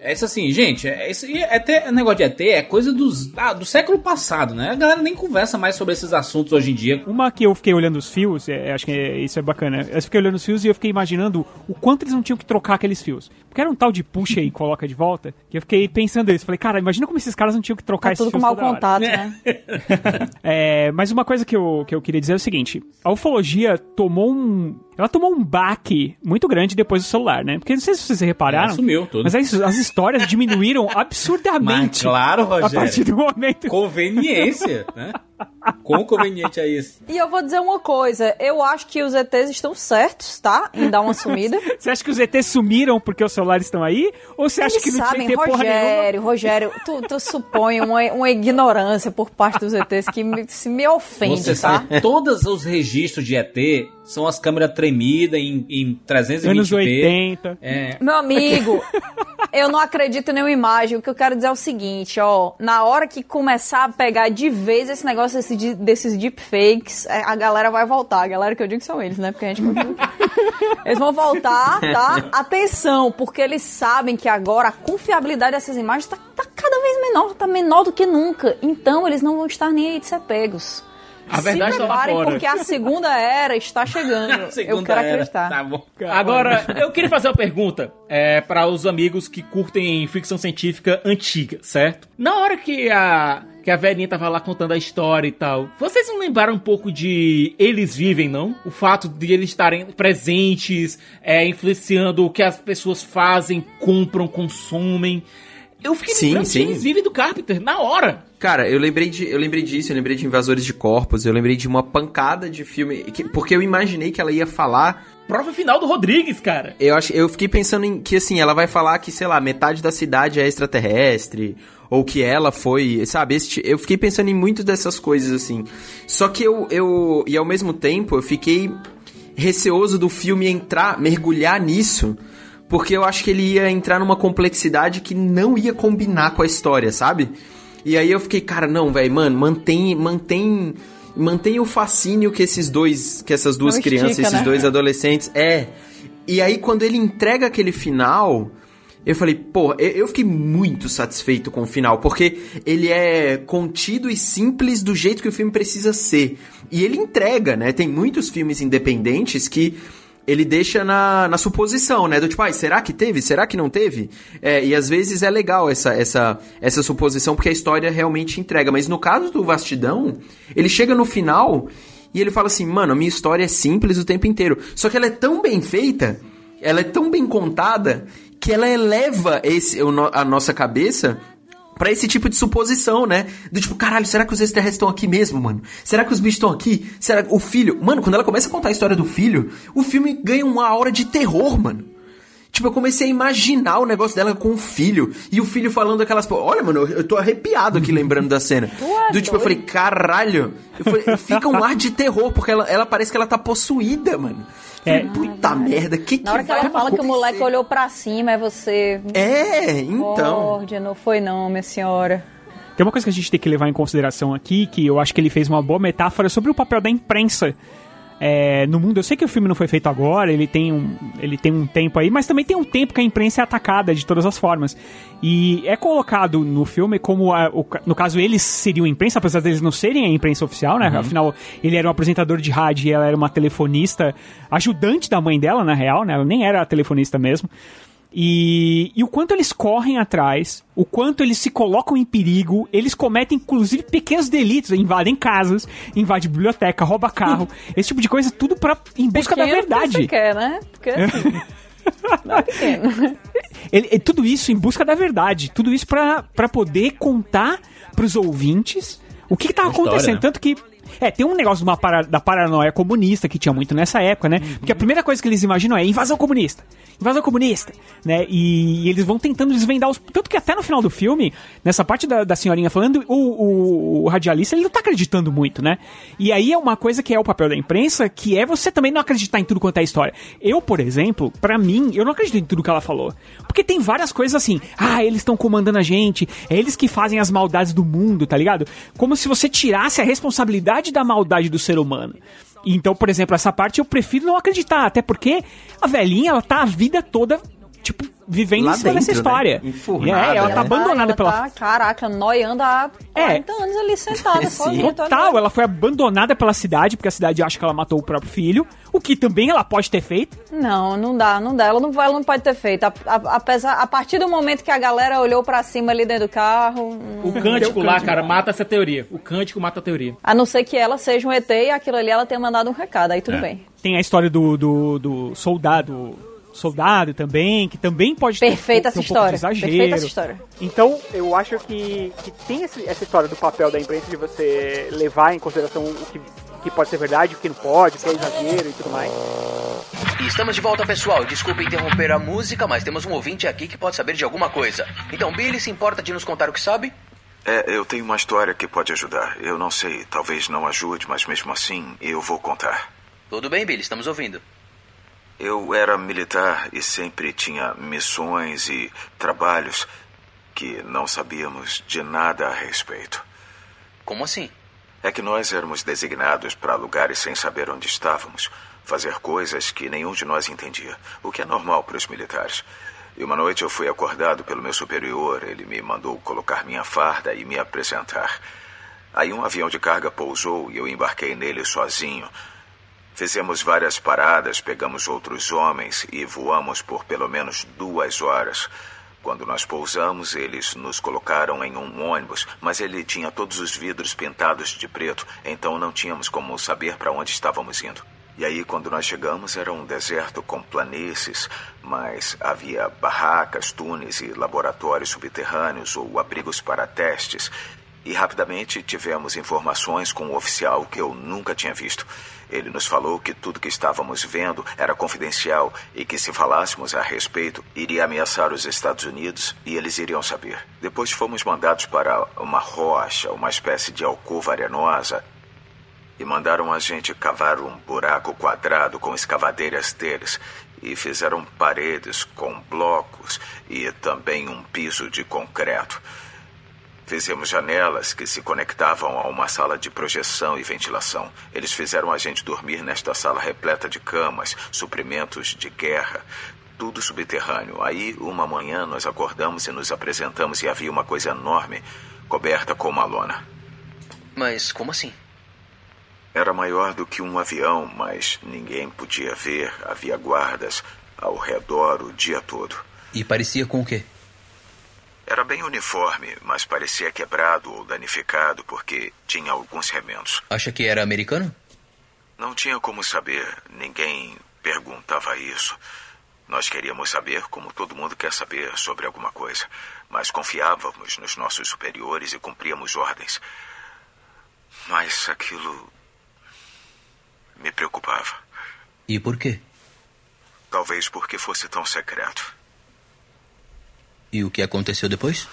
é isso assim, gente, é, esse é negócio de ET é coisa dos, ah, do século passado, né? A galera nem conversa mais sobre esses assuntos hoje em dia. Uma que eu fiquei olhando os fios, é, acho que é, isso é bacana. Eu fiquei olhando os fios e eu fiquei imaginando o quanto eles não tinham que trocar aqueles fios. Porque era um tal de puxa e coloca de volta, que eu fiquei pensando isso. Falei, cara, imagina como esses caras não tinham que trocar tá esses tudo fios. Tudo com mau contato, né? é, mas uma coisa que eu, que eu queria dizer é o seguinte: a ufologia tomou um ela tomou um baque muito grande depois do celular, né? Porque não sei se vocês repararam. Ela sumiu tudo. Mas as, as histórias diminuíram absurdamente. Mas, claro, Rogério. A partir do momento. Conveniência, né? Quão conveniente é isso? E eu vou dizer uma coisa: eu acho que os ETs estão certos, tá? Em dar uma sumida. você acha que os ETs sumiram porque os celulares estão aí? Ou você acha Eles que não sabem, tinha que ter Rogério, porra Rogério, tu, tu supõe uma, uma ignorância por parte dos ETs que me, se me ofende, você tá? Sabe, todos os registros de ET são as câmeras tremidas em, em 320p. Anos 80. É. Meu amigo, Eu não acredito em nenhuma imagem. O que eu quero dizer é o seguinte, ó. Na hora que começar a pegar de vez esse negócio desse, de- desses deepfakes, é, a galera vai voltar. A galera que eu digo são eles, né? Porque a gente. Eles vão voltar, tá? Atenção, porque eles sabem que agora a confiabilidade dessas imagens tá, tá cada vez menor, tá menor do que nunca. Então eles não vão estar nem aí de ser pegos. A verdade Se tá preparem, fora. porque a segunda era está chegando. eu quero era. acreditar. Tá bom. Agora, eu queria fazer uma pergunta é, para os amigos que curtem ficção científica antiga, certo? Na hora que a que a velhinha tava lá contando a história e tal, vocês não lembraram um pouco de Eles Vivem, não? O fato de eles estarem presentes, é, influenciando o que as pessoas fazem, compram, consomem. Eu fiquei Sim, lembrando sim. Vivem do Carpenter, na hora. Cara, eu lembrei, de, eu lembrei disso, eu lembrei de Invasores de Corpos, eu lembrei de uma pancada de filme. que- porque eu imaginei que ela ia falar. Prova final do Rodrigues, cara. Eu, acho, eu fiquei pensando em que, assim, ela vai falar que, sei lá, metade da cidade é extraterrestre, ou que ela foi, sabe? esse eu fiquei pensando em muitas dessas coisas, assim. Só que eu, eu. E ao mesmo tempo, eu fiquei receoso do filme entrar, mergulhar nisso. Porque eu acho que ele ia entrar numa complexidade que não ia combinar com a história, sabe? E aí eu fiquei, cara, não, velho, mano, mantém, mantém, mantém o fascínio que esses dois, que essas duas Não estica, crianças, esses né? dois adolescentes, é. E aí quando ele entrega aquele final, eu falei, pô, eu fiquei muito satisfeito com o final, porque ele é contido e simples do jeito que o filme precisa ser. E ele entrega, né? Tem muitos filmes independentes que ele deixa na, na suposição, né? Do tipo, ai, será que teve? Será que não teve? É, e às vezes é legal essa, essa, essa suposição, porque a história realmente entrega. Mas no caso do Vastidão, ele chega no final e ele fala assim, mano, a minha história é simples o tempo inteiro. Só que ela é tão bem feita, ela é tão bem contada, que ela eleva esse, a nossa cabeça Pra esse tipo de suposição, né? Do tipo, caralho, será que os extraterrestres estão aqui mesmo, mano? Será que os bichos estão aqui? Será que o filho. Mano, quando ela começa a contar a história do filho, o filme ganha uma aura de terror, mano. Tipo, eu comecei a imaginar o negócio dela com o filho. E o filho falando aquelas. Olha, mano, eu tô arrepiado aqui lembrando da cena. é Do tipo, eu falei, caralho. Eu falei, fica um ar de terror, porque ela, ela parece que ela tá possuída, mano. Falei, puta merda, que Na hora que ela fala que o moleque olhou pra cima, é você. É, então. Misericórdia, não foi não, minha senhora. Tem uma coisa que a gente tem que levar em consideração aqui, que eu acho que ele fez uma boa metáfora sobre o papel da imprensa é, no mundo. Eu sei que o filme não foi feito agora, ele tem, um, ele tem um tempo aí, mas também tem um tempo que a imprensa é atacada de todas as formas. E é colocado no filme como, a- o no caso, eles seriam a imprensa, apesar deles não serem a imprensa oficial, né? Afinal, ele era um apresentador de rádio e ela era uma telefonista, ajudante da mãe dela, na real, né? Ela nem era a telefonista mesmo. E, e o quanto eles correm atrás, o quanto eles se colocam em perigo, eles cometem inclusive pequenos delitos, invadem casas, invadem biblioteca, rouba carro, esse tipo de coisa, tudo pra, em busca da Pequeno porque verdade. Você quer, né? Porque assim, é pequeno. Ele, é tudo isso em busca da verdade, tudo isso pra pra poder contar pros ouvintes o que, que tá história, acontecendo. né? Tanto que. É, tem um negócio para- da paranoia comunista que tinha muito nessa época, né? Porque a primeira coisa que eles imaginam é invasão comunista. Invasão comunista, né? E, e eles vão tentando desvendar os. Tanto que até no final do filme, nessa parte da, da senhorinha falando, o, o, o radialista ele não tá acreditando muito, né? E aí é uma coisa que é o papel da imprensa, que é você também não acreditar em tudo quanto é história. Eu, por exemplo, pra mim, eu não acredito em tudo que ela falou. Porque tem várias coisas assim, ah, eles estão comandando a gente, é eles que fazem as maldades do mundo, tá ligado? Como se você tirasse a responsabilidade da maldade do ser humano. Então, por exemplo, essa parte eu prefiro não acreditar, até porque a velhinha, ela tá a vida toda, tipo, vivendo Lá em cima dessa dentro, né? história. Enfurnada, é, ela né? tá abandonada ela pela Tá, caraca, noiando há 40 anos ali sentada, sozinha. Total, ela foi abandonada pela cidade, porque a cidade acha que ela matou o próprio filho, o que também ela pode ter feito. Não, não dá, não dá. Ela não, ela não pode ter feito. A, a- apesar, a partir do momento que a galera olhou pra cima ali dentro do carro. O cântico lá, cara, mata essa teoria. O cântico mata a teoria. A não ser que ela seja um ET e aquilo ali ela tenha mandado um recado, aí tudo É. bem. Tem a história do, do, do soldado. Soldado também, que também pode ter, Perfeita ter essa um pouco de história. exagero. Perfeita essa história. Então, eu acho que, que tem esse- essa história do papel da imprensa de você levar em consideração o que, que pode ser verdade, o que não pode, o que é exagero e tudo mais. E estamos de volta, pessoal. Desculpe interromper a música, mas temos um ouvinte aqui que pode saber de alguma coisa. Então, Billy, se importa de nos contar o que sabe? É, eu tenho uma história que pode ajudar. Eu não sei, talvez não ajude, mas mesmo assim eu vou contar. Tudo bem, Billy, estamos ouvindo. Eu era militar e sempre tinha missões e trabalhos que não sabíamos de nada a respeito. Como assim? É que nós éramos designados para lugares sem saber onde estávamos, fazer coisas que nenhum de nós entendia, o que é normal para os militares. E uma noite eu fui acordado pelo meu superior, ele me mandou colocar minha farda e me apresentar. Aí um avião de carga pousou e eu embarquei nele sozinho. Fizemos várias paradas, pegamos outros homens e voamos por pelo menos duas horas. Quando nós pousamos, eles nos colocaram em um ônibus, mas ele tinha todos os vidros pintados de preto, então não tínhamos como saber para onde estávamos indo. E aí, quando nós chegamos, era um deserto com planícies, mas havia barracas, túneis e laboratórios subterrâneos ou abrigos para testes. E rapidamente tivemos informações com um oficial que eu nunca tinha visto. Ele nos falou que tudo que estávamos vendo era confidencial e que se falássemos a respeito iria ameaçar os Estados Unidos e eles iriam saber. Depois fomos mandados para uma rocha, uma espécie de alcova arenosa, e mandaram a gente cavar um buraco quadrado com escavadeiras deles e fizeram paredes com blocos e também um piso de concreto. Fizemos janelas que se conectavam a uma sala de projeção e ventilação. Eles fizeram a gente dormir nesta sala repleta de camas, suprimentos de guerra, tudo subterrâneo. Aí, uma manhã, nós acordamos e nos apresentamos e havia uma coisa enorme, coberta com uma lona. Mas como assim? Era maior do que um avião, mas ninguém podia ver. Havia guardas ao redor o dia todo. E parecia com o quê? Era bem uniforme, mas parecia quebrado ou danificado porque tinha alguns remendos. Acha que era americano? Não tinha como saber. Ninguém perguntava isso. Nós queríamos saber como todo mundo quer saber sobre alguma coisa, mas confiávamos nos nossos superiores e cumpríamos ordens. Mas aquilo me preocupava. E por quê? Talvez porque fosse tão secreto. E o que aconteceu depois?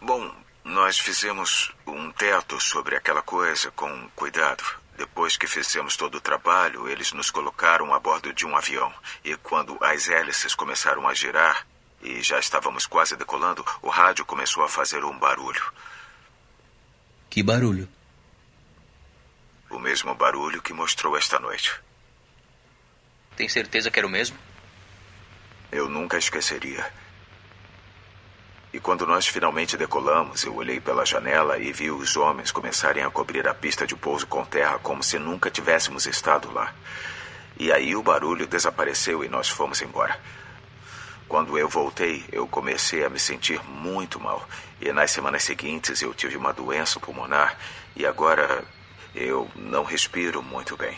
Bom, nós fizemos um teto sobre aquela coisa com cuidado. Depois que fizemos todo o trabalho, eles nos colocaram a bordo de um avião. E quando as hélices começaram a girar e já estávamos quase decolando, o rádio começou a fazer um barulho. Que barulho? O mesmo barulho que mostrou esta noite. Tem certeza que era o mesmo? Eu nunca esqueceria. E quando nós finalmente decolamos, eu olhei pela janela e vi os homens começarem a cobrir a pista de pouso com terra como se nunca tivéssemos estado lá. E aí o barulho desapareceu e nós fomos embora. Quando eu voltei, eu comecei a me sentir muito mal. E nas semanas seguintes eu tive uma doença pulmonar e agora eu não respiro muito bem.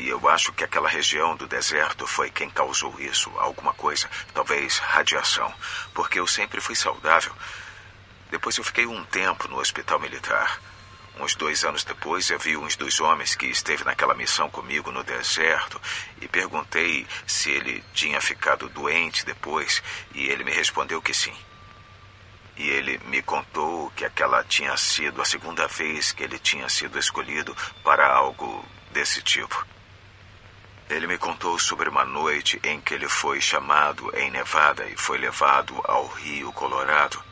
E eu acho que aquela região do deserto foi quem causou isso, alguma coisa, talvez radiação, porque eu sempre fui saudável. Depois eu fiquei um tempo no hospital militar. Uns dois anos depois, eu vi uns dos homens que esteve naquela missão comigo no deserto e perguntei se ele tinha ficado doente depois, e ele me respondeu que sim. E ele me contou que aquela tinha sido a segunda vez que ele tinha sido escolhido para algo desse tipo. Ele me contou sobre uma noite em que ele foi chamado em Nevada e foi levado ao Rio Colorado,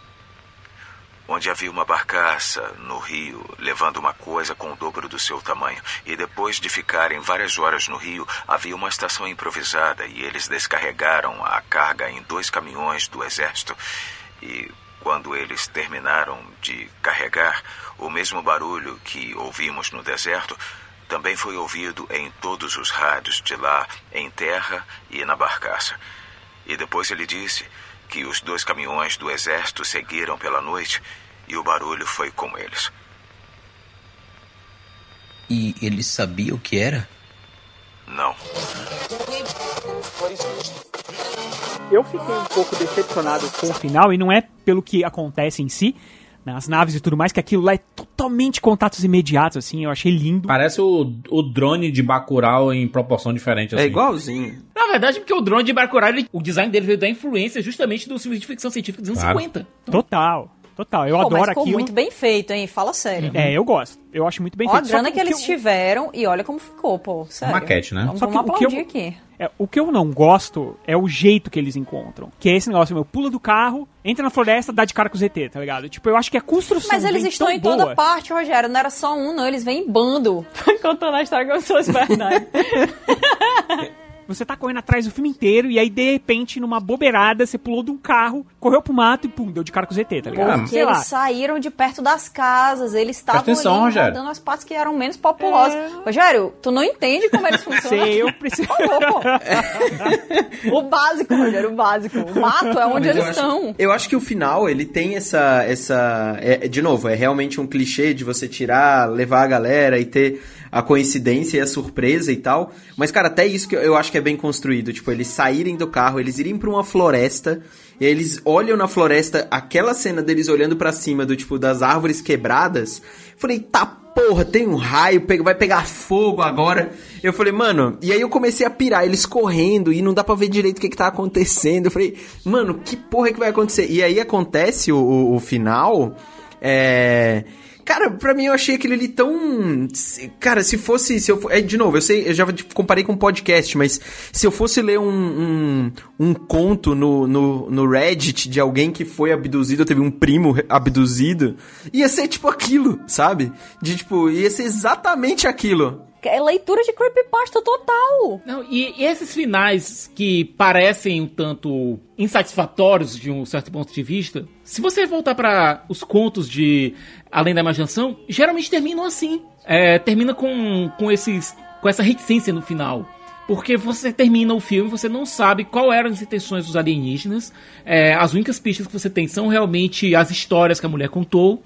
onde havia uma barcaça no rio levando uma coisa com o dobro do seu tamanho. E depois de ficarem várias horas no rio, havia uma estação improvisada e eles descarregaram a carga em dois caminhões do exército. E quando eles terminaram de carregar, o mesmo barulho que ouvimos no deserto também foi ouvido em todos os rádios de lá, em terra e na barcaça. E depois ele disse que os dois caminhões do exército seguiram pela noite e o barulho foi com eles. E ele sabia o que era? Não. Eu fiquei um pouco decepcionado com o final, e não é pelo que acontece em si, nas naves e tudo mais, que aquilo lá é totalmente contatos imediatos, assim, eu achei lindo. Parece o, o drone de Bacurau em proporção diferente, assim. É igualzinho. Na verdade, porque o drone de Bacurau, ele, o design dele veio da influência justamente dos filmes de ficção científica dos anos Claro. 50. Total, Total, eu Pô, adoro mas ficou aquilo. muito bem feito, hein? Fala sério. É, eu gosto. Eu acho muito bem Ó a feito. Só grana que, o eles eu- tiveram e olha como ficou, pô. Sério. maquete, né? Vamos, Só que vamos o que eu- aplaudir aqui. É, o que eu não gosto é o jeito que eles encontram. Que é esse negócio, meu, pula do carro, entra na floresta, dá de cara com o ZT, tá ligado? Tipo, eu acho que a construção Mas eles vem estão tão em toda boa. parte, Rogério. Não era só um, não. Eles vêm em bando. Contando a história como se fosse verdade. Você tá correndo atrás do filme inteiro e aí, de repente, numa bobeirada, você pulou de um carro, correu pro mato e pum, deu de cara com o ZT, tá ligado? Porque Sei lá. eles saíram de perto das casas, eles estavam atenção, ali Rogério. rodando as partes que eram menos populosas. Rogério, tu não entende como eles funcionam. Sei, eu preciso. o básico, Rogério, o básico. O mato é onde Mas eles eu acho- estão. Eu acho que o final, ele tem essa. essa é- de novo, é realmente um clichê de você tirar, levar a galera e ter a coincidência e a surpresa e tal. Mas, cara, até isso que eu- acho que é bem construído. Tipo, eles saírem do carro, eles irem pra uma floresta. E eles olham na floresta, aquela cena deles olhando pra cima, do tipo, das árvores quebradas. Falei, tá porra, tem um raio, vai pegar fogo agora. Eu falei, mano, e aí eu comecei a pirar, eles correndo e não dá pra ver direito o que que tá acontecendo. Eu falei, mano, que porra que vai acontecer? E aí acontece o, o- o final, é... Cara, pra mim eu achei aquele ali tão. Cara, se fosse. Se eu, é, de novo, eu sei, eu já tipo, comparei com podcast, mas se eu fosse ler um, um, um conto no, no, no Reddit de alguém que foi abduzido, ou teve um primo abduzido, ia ser tipo aquilo, sabe? De tipo, ia ser exatamente aquilo. É leitura de creepypasta total. Não, e esses finais que parecem um tanto insatisfatórios de um certo ponto de vista, se você voltar para os contos de Além da Imaginação, geralmente terminam assim. É, termina com, com, esses, com essa reticência no final. Porque você termina o filme, você não sabe qual eram as intenções dos alienígenas. É, as únicas pistas que você tem são realmente as histórias que a mulher contou.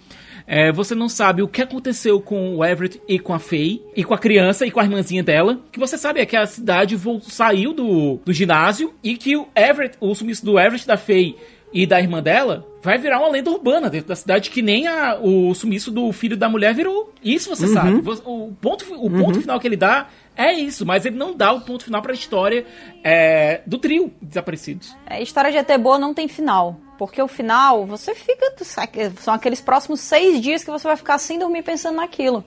É, você não sabe o que aconteceu com o Everett e com a Faye, e com a criança e com a irmãzinha dela. O que você sabe é que a cidade saiu do, do ginásio e que o Everett, o sumiço do Everett, da Faye e da irmã dela vai virar uma lenda urbana dentro da cidade que nem a- o sumiço do filho da mulher virou. Isso você Uhum. sabe. O ponto, o ponto final que ele dá é isso, mas ele não dá o ponto final pra história é, do trio desaparecidos. É, história de ET boa não tem final. Porque o final, você fica. São aqueles próximos seis dias que você vai ficar sem dormir pensando naquilo.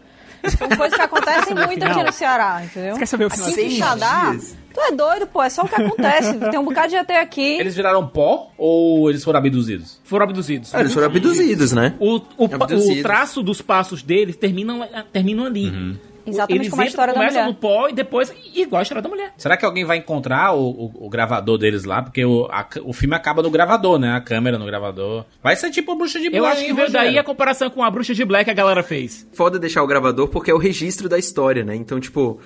São coisas que acontecem muito aqui no Ceará, entendeu? Você quer saber o final? Seis Quixadá, dias? Tu é doido, pô. É só o que acontece. Tem um bocado de ET aqui. Eles viraram pó ou eles foram abduzidos? Foram abduzidos. Ah, eles foram abduzidos, né? O, o, Abduzidos. o traço dos passos deles terminam, terminam ali. Exatamente Eles como a entram, história da começam mulher. no pó e depois igual a história da mulher. Será que alguém vai encontrar o, o- o gravador deles lá? Porque o, a- o filme acaba no gravador, né? A câmera no gravador. Vai ser tipo a bruxa de Blair. Eu acho que veio daí a comparação com a bruxa de Black que a galera fez. Foda deixar o gravador porque é o registro da história, né? Então, tipo,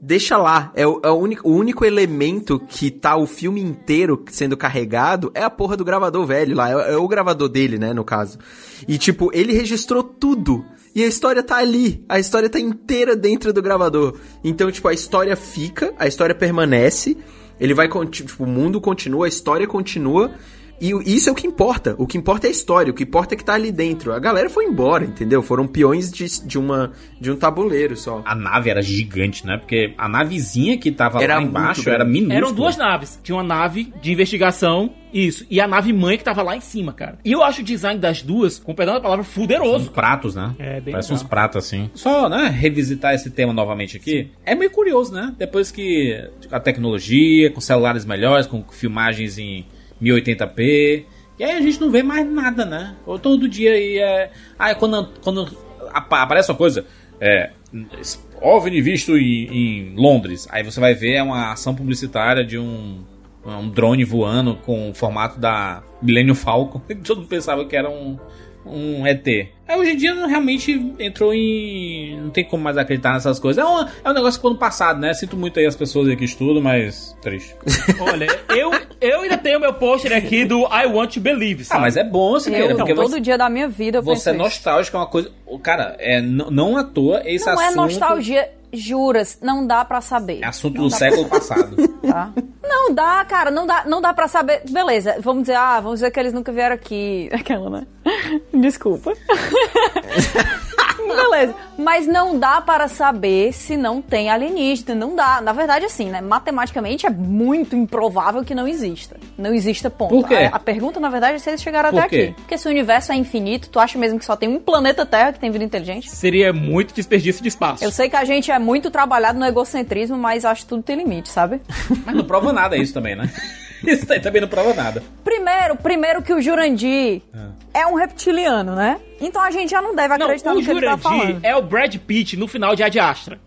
deixa lá. É o, é o único, o único elemento que tá o filme inteiro sendo carregado é a porra do gravador velho lá. É, é o gravador dele, né, no caso. E, tipo, ele registrou tudo. E a história tá ali. A história tá inteira dentro do gravador. Então, tipo, a história fica, a história permanece. Ele vai, tipo, o mundo continua, a história continua. E isso é o que importa. O que importa é a história. O que importa é que tá ali dentro. A galera foi embora, entendeu? Foram peões de, de, uma, de um tabuleiro só. A nave era gigante, né? Porque a navezinha que tava Era lá embaixo era minúscula. Eram duas naves. Tinha uma nave de investigação, isso, e a nave mãe que tava lá em cima, cara. E eu acho o design das duas, com perdão da palavra, Uns fuderoso. pratos, né? É, bem Parece legal. uns pratos assim. Só, né, revisitar esse tema novamente aqui. É meio curioso, né? Depois que a tecnologia, com celulares melhores, com filmagens em 1080p. E aí a gente não vê mais nada, né? Ou todo dia aí é. Ah, quando, quando apa- aparece uma coisa. É. OVNI visto em, em Londres. Aí você vai ver é uma ação publicitária de um, um drone voando com o formato da Millennium Falcon. Todo mundo pensava que era um, um ET. Aí hoje em dia realmente entrou em. Não tem como mais acreditar nessas coisas. É, uma, é um negócio que ficou no passado, né? Sinto muito aí as pessoas aí que estudam, mas. Triste. Olha, eu, eu ainda tenho meu pôster aqui do I Want to Believe, Ah, sabe? mas é bom, Siqueira, Eu, porque todo você, dia da minha vida eu você é nostálgico, é uma coisa. Cara, é, n- não à toa esse Não é assunto. nostalgia, juras, não dá pra saber. É assunto Não do século passado. Tá? Não dá, cara, não dá, não dá pra saber. Beleza, vamos dizer, ah, vamos dizer que eles nunca vieram aqui. Aquela, né? Desculpa. Beleza, mas não dá para saber se não tem alienígena, não dá. Na verdade, assim, né? Matematicamente é muito improvável que não exista. não exista ponto. Por quê? A, a pergunta, na verdade, é se eles chegaram Por até quê? aqui. Porque se o universo é infinito, tu acha mesmo que só tem um planeta Terra que tem vida inteligente? Seria muito desperdício de espaço. Eu sei que a gente é muito trabalhado no egocentrismo, mas acho que tudo tem limite, sabe? Mas não prova nada isso também, né? Isso aí também não prova nada. Primeiro, primeiro que o Jurandir Ah. é um reptiliano, né? Então a gente já não deve acreditar o no que ele tá Jurandir falando. é o Brad Pitt no final de Ad Astra.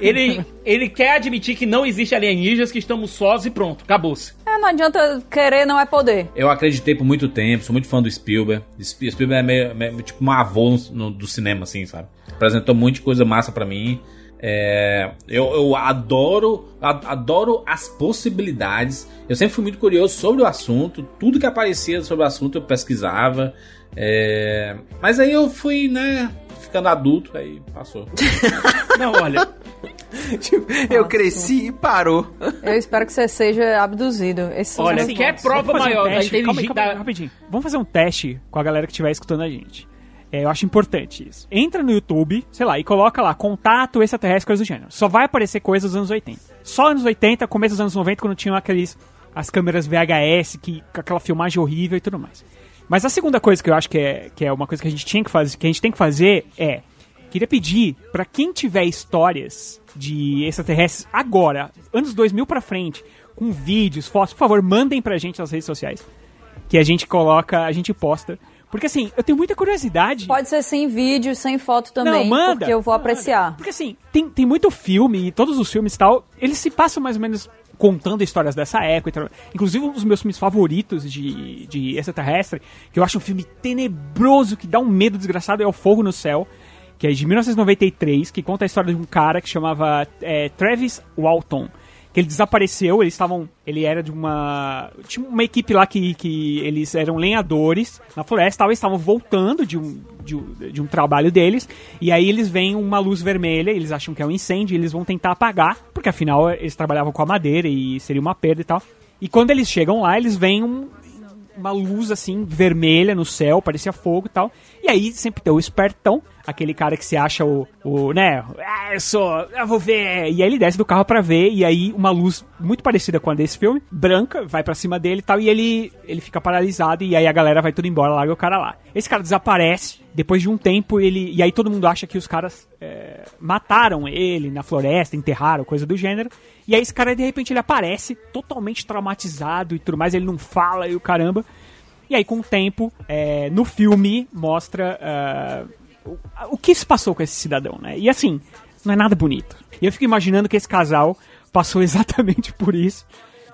Ele, ele quer admitir que não existe alienígenas, que estamos sós e pronto, acabou-se. É, não adianta querer, não é poder. Eu acreditei por muito tempo, sou muito fã do Spielberg. Sp- Spielberg é meio, meio tipo um avô no- no- do cinema, assim, sabe? Apresentou muita coisa massa pra mim. É, eu, eu adoro, adoro as possibilidades. Eu sempre fui muito curioso sobre o assunto. Tudo que aparecia sobre o assunto eu pesquisava. É, mas aí eu fui, né, ficando adulto, aí passou. Não, olha. eu cresci e parou. Eu espero que você seja abduzido. Esses são Olha, quer prova maior um da teste? Calma aí, inteligência. calma aí, rapidinho. Vamos fazer um teste com a galera que estiver escutando a gente. É, eu acho importante isso. Entra no YouTube, sei lá, e coloca lá, contato extraterrestre, coisa do gênero. Só vai aparecer coisas dos anos 80. Só anos 80, começo dos anos 90, quando tinham aqueles. as câmeras VHS, que, com aquela filmagem horrível e tudo mais. Mas a segunda coisa que eu acho que é, que é uma coisa que a gente tinha que fazer, que a gente tem que fazer é. Queria pedir pra quem tiver histórias de extraterrestres agora, anos 2000 pra frente, com vídeos, fotos, por favor, mandem pra gente nas redes sociais. Que a gente coloca, a gente posta. Porque assim, eu tenho muita curiosidade. Pode ser sem vídeo, sem foto também, Não, manda, porque eu vou apreciar. Porque assim, tem, tem muito filme, e todos os filmes e tal, eles se passam mais ou menos contando histórias dessa época. e tal. Inclusive, um dos meus filmes favoritos de, de extraterrestre, que eu acho um filme tenebroso, que dá um medo desgraçado, é O Fogo no Céu, que é de 1993, que conta a história de um cara que chamava é, Travis Walton. Que ele desapareceu, eles estavam. Ele era de uma. Tinha uma equipe lá que, que eles eram lenhadores na floresta, eles estavam voltando de um, de, de um trabalho deles, e aí eles veem uma luz vermelha, eles acham que é um incêndio, e eles vão tentar apagar, porque afinal eles trabalhavam com a madeira e seria uma perda e tal. E quando eles chegam lá, eles veem um, uma luz assim, vermelha no céu, parecia fogo e tal. E aí sempre tem o espertão, aquele cara que se acha o, o né, ah, eu sou, eu vou ver. E aí ele desce do carro pra ver, e aí uma luz muito parecida com a desse filme, branca, vai pra cima dele e tal, e ele, ele fica paralisado, e aí a galera vai tudo embora, larga o cara lá. Esse cara desaparece, depois de um tempo ele, e aí todo mundo acha que os caras é, mataram ele na floresta, enterraram, coisa do gênero. E aí esse cara, de repente, ele aparece totalmente traumatizado e tudo mais, ele não fala e o caramba. E aí, com o tempo, é, no filme, mostra ah, o, o que se passou com esse cidadão, né? E assim, não é nada bonito. E eu fico imaginando que esse casal passou exatamente por isso.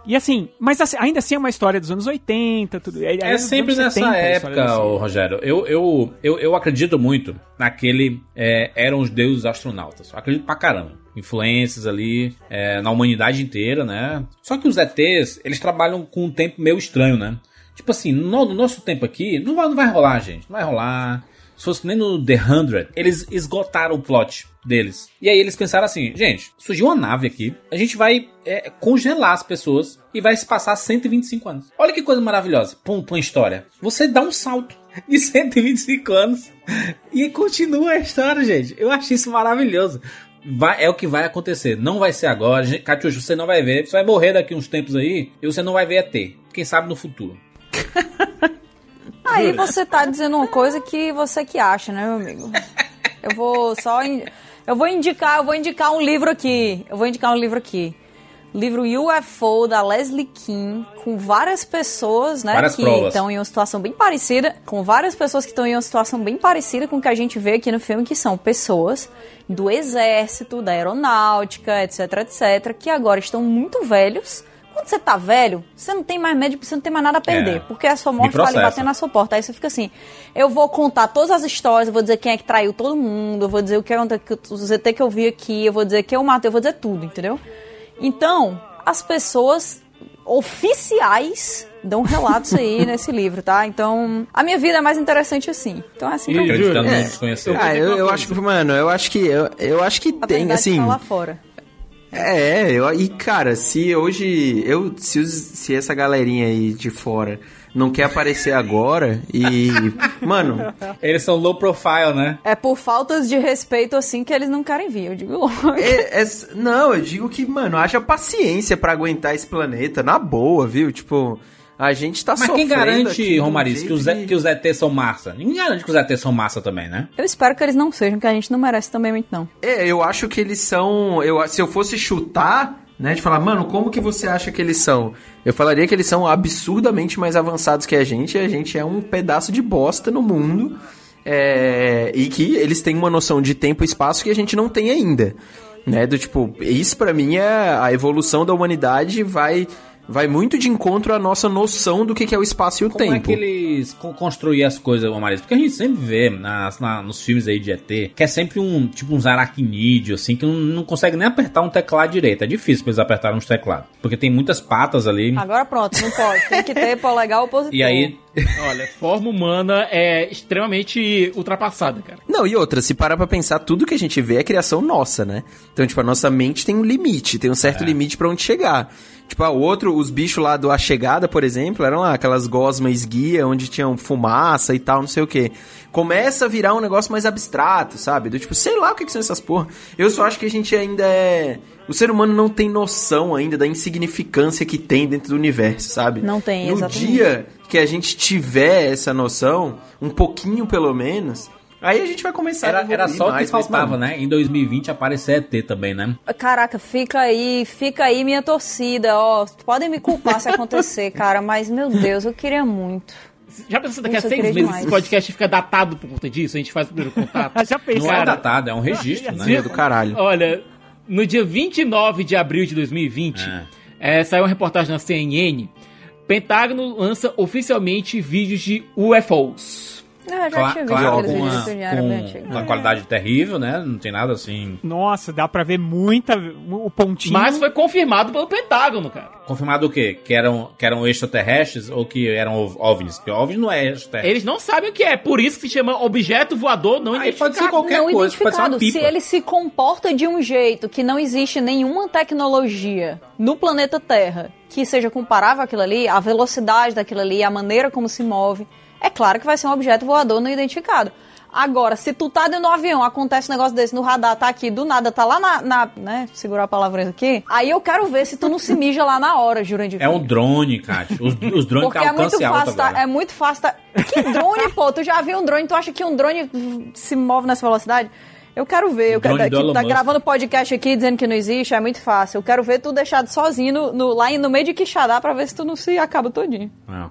E assim, mas assim, ainda assim é uma história dos anos 80, tudo. É, É sempre nessa 70 a história época, Rogério. Eu, eu, eu, eu acredito muito naquele é, eram os deuses astronautas. Eu acredito pra caramba. Influências ali é, na humanidade inteira, né? Só que os ETs, eles trabalham com um tempo meio estranho, né? Tipo assim, no, no nosso tempo aqui, não vai, não vai rolar, gente. Não vai rolar. Se fosse nem no The 100, eles esgotaram o plot deles. E aí eles pensaram assim, gente, surgiu uma nave aqui, a gente vai é, congelar as pessoas e vai se passar 125 anos. Olha que coisa maravilhosa, pum, pum, história. Você dá um salto de 125 anos e continua a história, gente. Eu acho isso maravilhoso. Vai, é o que vai acontecer. Não vai ser agora. Catiuxa, você não vai ver. Você vai morrer daqui uns tempos aí e você não vai ver ET. Quem sabe no futuro. Aí você tá dizendo uma coisa que você que acha, né, meu amigo? Eu vou só. in- Eu vou indicar, eu vou indicar um livro aqui. Eu vou indicar um livro aqui. Livro UFO da Leslie King, com várias pessoas, né, Várias que provas. estão em uma situação bem parecida, com várias pessoas que estão em uma situação bem parecida com o que a gente vê aqui no filme, que são pessoas do exército, da aeronáutica, etc, etc, que agora estão muito velhos. Quando você tá velho, você não tem mais médico, você não tem mais nada a perder, É. porque a sua morte tá ali batendo na sua porta. Aí você fica assim, eu vou contar todas as histórias, eu vou dizer quem é que traiu todo mundo, eu vou dizer o que é que os ZT que eu vi aqui, eu vou dizer que eu matei, eu vou dizer tudo, entendeu? Então, as pessoas oficiais dão relatos aí nesse livro, tá? Então, a minha vida é mais interessante assim. Então é assim que eu Acreditando É. Ah, eu, eu acho que, mano, eu acho que eu, eu acho que A tem assim. tá lá fora. É, eu, e cara, se hoje eu se, os- se essa galerinha aí de fora não quer aparecer agora e mano, Eles são low profile, né? É por faltas de respeito assim que eles não querem vir, eu digo logo. é- é- não, eu digo que, mano, haja paciência pra aguentar esse planeta na boa, viu? Tipo, A gente tá Mas sofrendo quem garante, Romariz, que os, que os ETs são massa? Ninguém garante que os ETs são massa também, né? Eu espero que eles não sejam, que a gente não merece também muito, não. É, eu acho que eles são. Eu, se eu fosse chutar, né, de falar, mano, como que você acha que eles são? Eu falaria que eles são absurdamente mais avançados que a gente, e a gente é um pedaço de bosta no mundo. é, e que eles têm uma noção de tempo e espaço que a gente não tem ainda. Né? Do tipo, isso pra mim é a evolução da humanidade vai. Vai muito de encontro à nossa noção do que que é o espaço e o Como tempo. é que eles con- construíam as coisas, Romariz? Porque a gente sempre vê nas, na- nos filmes aí de ET que é sempre um tipo uns aracnídeos, assim, que não, não consegue nem apertar um teclado direito. É difícil pra eles apertarem uns teclados. Porque tem muitas patas ali. Agora pronto, não pode. Tem que ter polegar opositor. E aí. Olha, forma humana é extremamente ultrapassada, cara. Não, e outra, se parar pra pensar, tudo que a gente vê é criação nossa, né? Então, tipo, a nossa mente tem um limite, tem um certo limite pra onde chegar. Tipo, ah, o outro, os bichos lá do A Chegada, por exemplo, eram lá aquelas gosmas guia, onde tinham fumaça e tal, não sei o quê. Começa a virar um negócio mais abstrato, sabe? Do tipo, sei lá o que, que são essas porra. Eu só acho que a gente ainda é... O ser humano não tem noção ainda da insignificância que tem dentro do universo, sabe? Não tem, No exatamente. dia que a gente tiver essa noção, um pouquinho pelo menos, aí a gente vai começar a Era, evoluir era só o que faltava, né? Em 2020 aparecer ET também, né? Caraca, fica aí, fica aí minha torcida, ó. Podem me culpar se acontecer, cara, mas meu Deus, eu queria muito. Já pensou daqui a seis meses demais. esse podcast fica datado por conta disso? A gente faz o primeiro contato? Já Não é datado, é um registro, né? Dia- do caralho. Olha, no dia 29 de abril de 2020, eh, saiu uma reportagem na CNN. Pentágono lança oficialmente vídeos de UFOs. Eu já tinha visto claro, aqueles com, vídeos uma, com uma qualidade terrível, né? Não tem nada assim. Nossa, dá pra ver muita. O pontinho. Mas foi confirmado pelo Pentágono, cara. Confirmado o quê? Que eram, que eram extraterrestres ou que eram ov- OVNIs? Porque OVNI não é extraterrestre. Eles não sabem o que é, por isso que se chama objeto voador não Aí pode ser identificado. qualquer não coisa, pode ser uma identificado. Se pipa. ele se comporta de um jeito que não existe nenhuma tecnologia no planeta Terra que seja comparável àquilo ali, a velocidade daquilo ali, a maneira como se move, é claro que vai ser um objeto voador não identificado. Agora, se tu tá dentro do avião, acontece um negócio desse no radar, tá aqui, do nada, tá lá na, na né, segurar a palavra aqui, aí eu quero ver se tu não se mija lá na hora, Jurandir. É um drone, Kátia. Os, os drones Porque é muito fácil, tá, é muito fácil, tá... Que drone, pô? Tu já viu um drone? Tu acha que um drone se move nessa velocidade? Eu quero ver. Eu quero, que Elon tá Musk. gravando podcast aqui dizendo que não existe, é muito fácil. Eu quero ver tu deixado sozinho no, no- lá no meio de Quixadá pra ver se tu não se acaba todinho.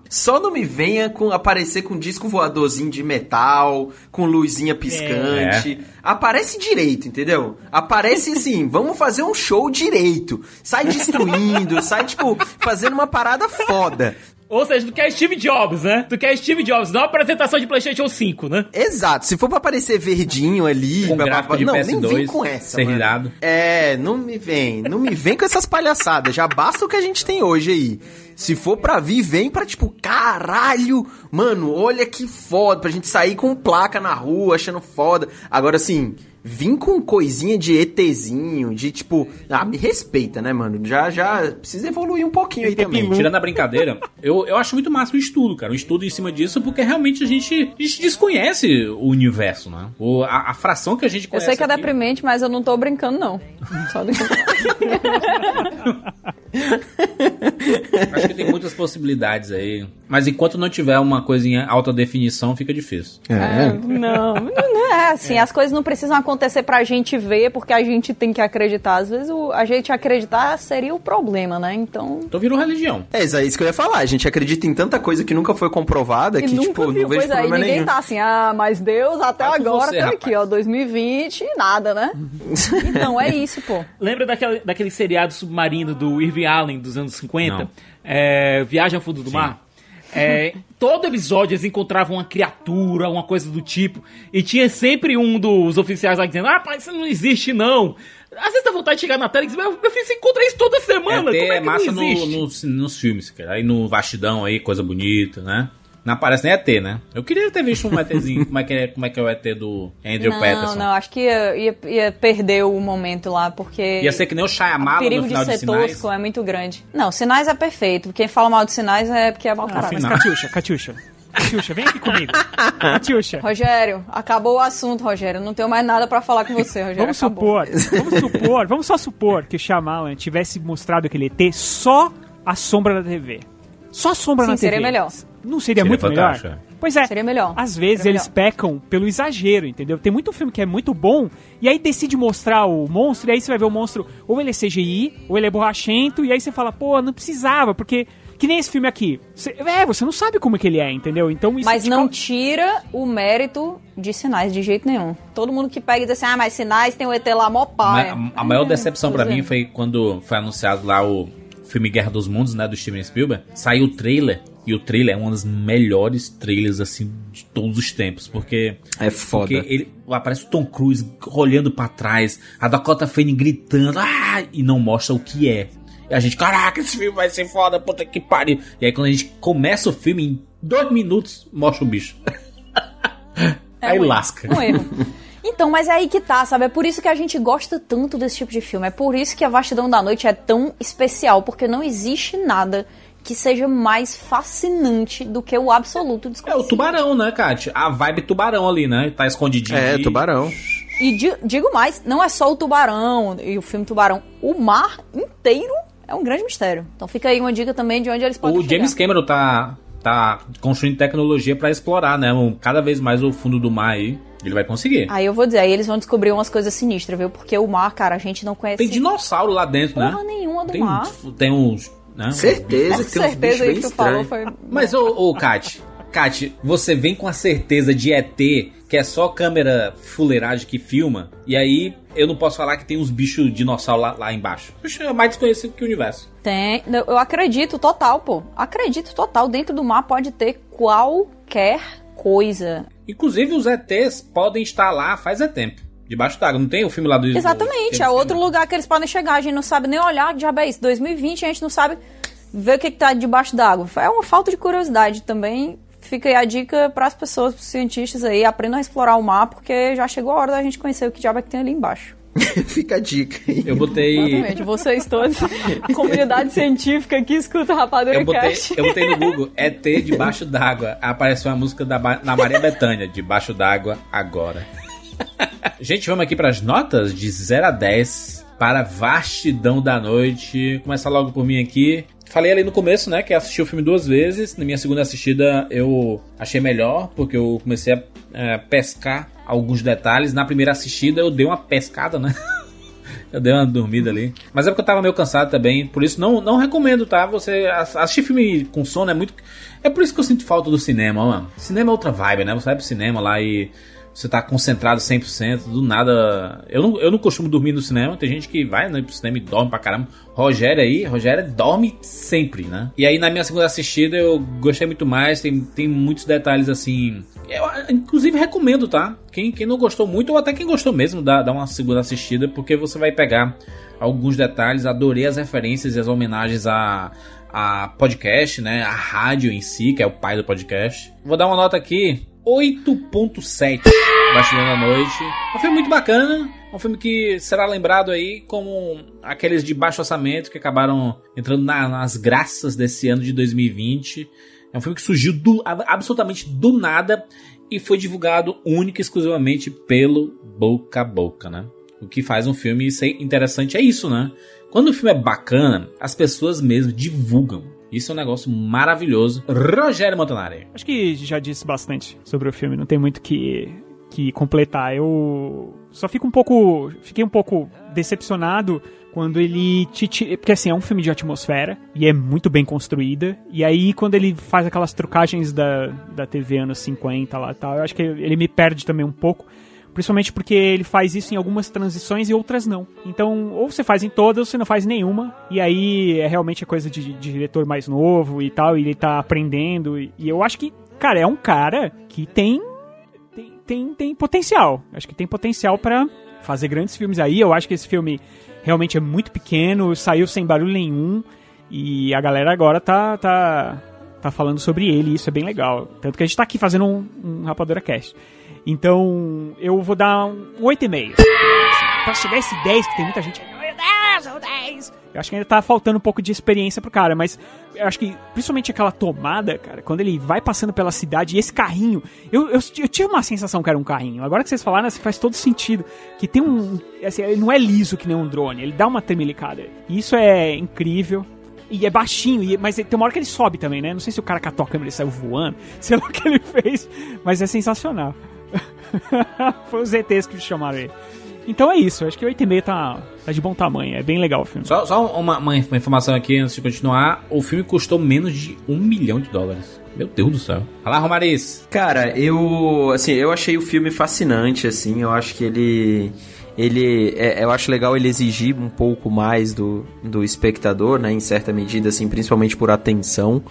Só não me venha com aparecer com disco voadorzinho de metal, com luzinha piscante. Aparece direito, entendeu? Aparece assim, vamos fazer um show direito. Sai destruindo, sai, tipo, fazendo uma parada foda. Ou seja, tu quer Steve Jobs, né? Tu quer Steve Jobs, não a apresentação de PlayStation 5, né? Exato, se for pra aparecer verdinho ali, Com blá, blá, gráfico blá, de não, nem PS2, vem com essa, mano. É, não me vem, não me vem com essas palhaçadas. Já basta o que a gente tem hoje aí. Se for pra vir, vem pra tipo, caralho, mano, olha que foda, pra gente sair com placa na rua, achando foda. Agora assim, vim com coisinha de ETzinho, de tipo, ah, me respeita, né, mano? Já, já precisa evoluir um pouquinho aí também. Tirando a brincadeira, eu, eu acho muito massa o estudo, cara. O estudo em cima disso, porque realmente a gente, a gente desconhece o universo, né? O, a, a fração que a gente Eu conhece. sei que é aqui. deprimente, mas eu não tô brincando, não. Só deixa Acho que tem muitas possibilidades aí. Mas enquanto não tiver uma coisa em alta definição, fica difícil. É, não, não é assim. As coisas não precisam acontecer pra gente ver, porque a gente tem que acreditar. Às vezes o- a gente acreditar seria o problema, né? Então. Então virou religião. É, isso é isso que eu ia falar. A gente acredita em tanta coisa que nunca foi comprovada E que, nunca tipo, viu, não vejo pois problema ninguém nenhum. tá assim, ah, mas Deus até agora você, tá aqui, ó, 2020 e nada, né? então é isso, pô. Lembra daquele, daquele seriado submarino do Irving Allen dos anos 50? Não. É, Viagem ao Fundo do Mar? É, todo episódio eles encontravam uma criatura, uma coisa do tipo, e tinha sempre um dos oficiais lá dizendo: Ah, pai, isso não existe não. Às vezes dá vontade de chegar na tela e dizer: Meu filho, você encontra isso toda semana, ET como é é que massa não no, existe? no- nos filmes, cara. Aí no Vastidão aí, coisa bonita, né? Não aparece nem ET, né? Eu queria ter visto um ETzinho, como é que é, como é, que é o ET do Andrew não, Patterson. não, acho que ia, ia, ia perder o momento lá, porque. Ia ser que nem o O Shyamala perigo no de final de, ser Sinais. tosco é muito grande. Não, sinais é perfeito. Quem fala mal de sinais é porque é mau Mas caráter. Catiuxa, Catiuxa. Catiuxa, vem aqui comigo. Catiuxa. Rogério, acabou o assunto, Rogério. Não tenho mais nada pra falar com você, Rogério. Vamos acabou. supor, vamos supor, vamos só supor que o Shyamalan tivesse mostrado aquele ET só a sombra da TV. Só a sombra Sim, na TV. seria melhor. Não seria, Seria muito fantástico, melhor? Pois é. Seria melhor. Às vezes Seria eles melhor. pecam pelo exagero, entendeu? Tem muito filme que é muito bom e aí decide mostrar o monstro e aí você vai ver o monstro ou ele é CGI ou ele é borrachento e aí você fala, pô, não precisava, porque que nem esse filme aqui. Você- é, você não sabe como que ele é, entendeu? Então isso Mas não tira o mérito de sinais de jeito nenhum. Todo mundo que pega e diz assim, ah, mas sinais tem o ET lá mó pai. Ma- a maior É, decepção pra pois é. mim foi quando foi anunciado lá o filme Guerra dos Mundos, né, do Steven Spielberg. Saiu o trailer e o trailer é um dos melhores trailers assim de todos os tempos, porque É foda. porque ele aparece o Tom Cruise olhando pra trás, a Dakota Fanning gritando, ah, e não mostra o que é. E a gente, caraca, esse filme vai ser foda, puta que pariu. E aí quando a gente começa o filme em dois minutos mostra o bicho. É aí um erro. lasca. Um erro. Então, mas é aí que tá, sabe? É por isso que a gente gosta tanto desse tipo de filme. É por isso que a Vastidão da Noite é tão especial, porque não existe nada que seja mais fascinante do que o absoluto É o desconhecido. tubarão, né, Kátia? A vibe tubarão ali, né? Tá escondidinho. É, ali. tubarão. E di- digo mais, não é só o tubarão e o filme Tubarão. O mar inteiro é um grande mistério. Então fica aí uma dica também de onde eles podem O James chegar. Cameron tá, tá construindo tecnologia pra explorar, né? um- cada vez mais o fundo do mar aí. Ele vai conseguir. Aí eu vou dizer, aí eles vão descobrir umas coisas sinistras, viu? Porque o mar, cara, a gente não conhece Tem dinossauro lá dentro, porra né? nenhuma do Tem, mar. tem uns. Né? Certeza Com certeza aí que tu falou foi... Mas, ô, ô Kat, Kat, você vem com a certeza de ET, que é só câmera fuleiragem que filma, e aí eu não posso falar que tem uns bichos dinossauro lá, lá embaixo. Bicho é mais desconhecido que o universo. Tem, eu acredito total, pô. Acredito total. Dentro do mar pode ter qualquer coisa. Inclusive, os ETs podem estar lá faz é tempo. Debaixo d'água. Não tem o filme lá do. Exatamente, é outro lugar que eles podem chegar. A gente não sabe nem olhar diabo é isso. 2020 a gente não sabe ver o que, que tá debaixo d'água. É uma falta de curiosidade também. Fica aí a dica para as pessoas, pros cientistas aí, aprendam a explorar o mar, porque já chegou a hora da gente conhecer o que diabo é que tem ali embaixo. Fica a dica aí. Eu botei. Exatamente, vocês todos, comunidade científica que escuta o Rapadura Eu botei, Cast. eu botei no Google, ET debaixo d'água. Apareceu a música da, na Maria Bethânia, debaixo d'água agora. Gente, vamos aqui para as notas de 0 a 10 para Vastidão da Noite. Começar logo por mim aqui. Falei ali no começo, né, que assisti o filme duas vezes. Na minha segunda assistida eu achei melhor, porque eu comecei a é, pescar alguns detalhes. Na primeira assistida eu dei uma pescada, né? Eu dei uma dormida ali. Mas é porque eu tava meio cansado também. Por isso, não, não recomendo, tá? Você ass- assistir filme com sono é muito. É por isso que eu sinto falta do cinema, mano. Cinema é outra vibe, né? Você vai pro cinema lá e você tá concentrado 100%. Do nada. Eu não, eu não costumo dormir no cinema. Tem gente que vai né, pro cinema e dorme pra caramba. Rogério aí, Rogério dorme sempre, né? E aí na minha segunda assistida eu gostei muito mais. Tem, tem muitos detalhes assim. Eu, inclusive, recomendo, tá? Quem, quem não gostou muito, ou até quem gostou mesmo, dá, dá uma segunda assistida, porque você vai pegar alguns detalhes. Adorei as referências e as homenagens a, a podcast, né? A rádio em si, que é o pai do podcast. Vou dar uma nota aqui: 8.7 Bastidão da Noite. Um filme muito bacana. Um filme que será lembrado aí como aqueles de baixo orçamento que acabaram entrando na- nas graças desse ano de 2020. É um filme que surgiu do- ab- absolutamente do nada e foi divulgado única e exclusivamente pelo boca a boca, né? O que faz um filme ser interessante é isso, né? Quando o filme é bacana, as pessoas mesmo divulgam. Isso é um negócio maravilhoso. Rogério Montanari. Acho que já disse bastante sobre o filme, não tem muito que, que completar. Eu só fico um pouco. Fiquei um pouco decepcionado quando ele te, Porque assim, é um filme de atmosfera e é muito bem construída. E aí, quando ele faz aquelas trucagens da, da TV anos 50 lá tal, eu acho que ele me perde também um pouco. Principalmente porque ele faz isso em algumas transições e outras não. Então, ou você faz em todas, ou você não faz nenhuma. E aí é realmente coisa de, de diretor mais novo e tal, e ele tá aprendendo. E, e eu acho que, cara, é um cara que tem tem, tem, tem potencial. Acho que tem potencial pra fazer grandes filmes aí. Eu acho que esse filme realmente é muito pequeno, saiu sem barulho nenhum. E a galera agora tá, tá, tá falando sobre ele, isso é bem legal. Tanto que a gente tá aqui fazendo um, um Rapadura Cast. Então, eu vou dar um 8,5. Assim, pra chegar esse 10, que tem muita gente. Meu Deus, é o 10! Eu acho que ainda tá faltando um pouco de experiência pro cara, mas eu acho que, principalmente aquela tomada, cara, quando ele vai passando pela cidade e esse carrinho. Eu, eu, eu tive uma sensação que era um carrinho. Agora que vocês falaram, assim, faz todo sentido. Que tem um. Assim, ele não é liso que nem um drone, ele dá uma tremelicada. E isso é incrível. E é baixinho, e, mas tem uma hora que ele sobe também, né? Não sei se o cara catou a câmera e saiu voando, sei lá o que ele fez, mas é sensacional. Foi os ETs que chamaram ele. Então é isso, acho que o 8,5 tá, tá de bom tamanho, é bem legal o filme. Só, só uma, uma, informação aqui antes de continuar: o filme custou menos de um milhão de dólares. Meu Deus do céu. Fala, Romariz. Cara, eu. Assim, eu achei o filme fascinante, assim. Eu acho que ele. Ele. É, eu acho legal ele exigir um pouco mais do, do espectador, né? Em certa medida, assim, principalmente por atenção.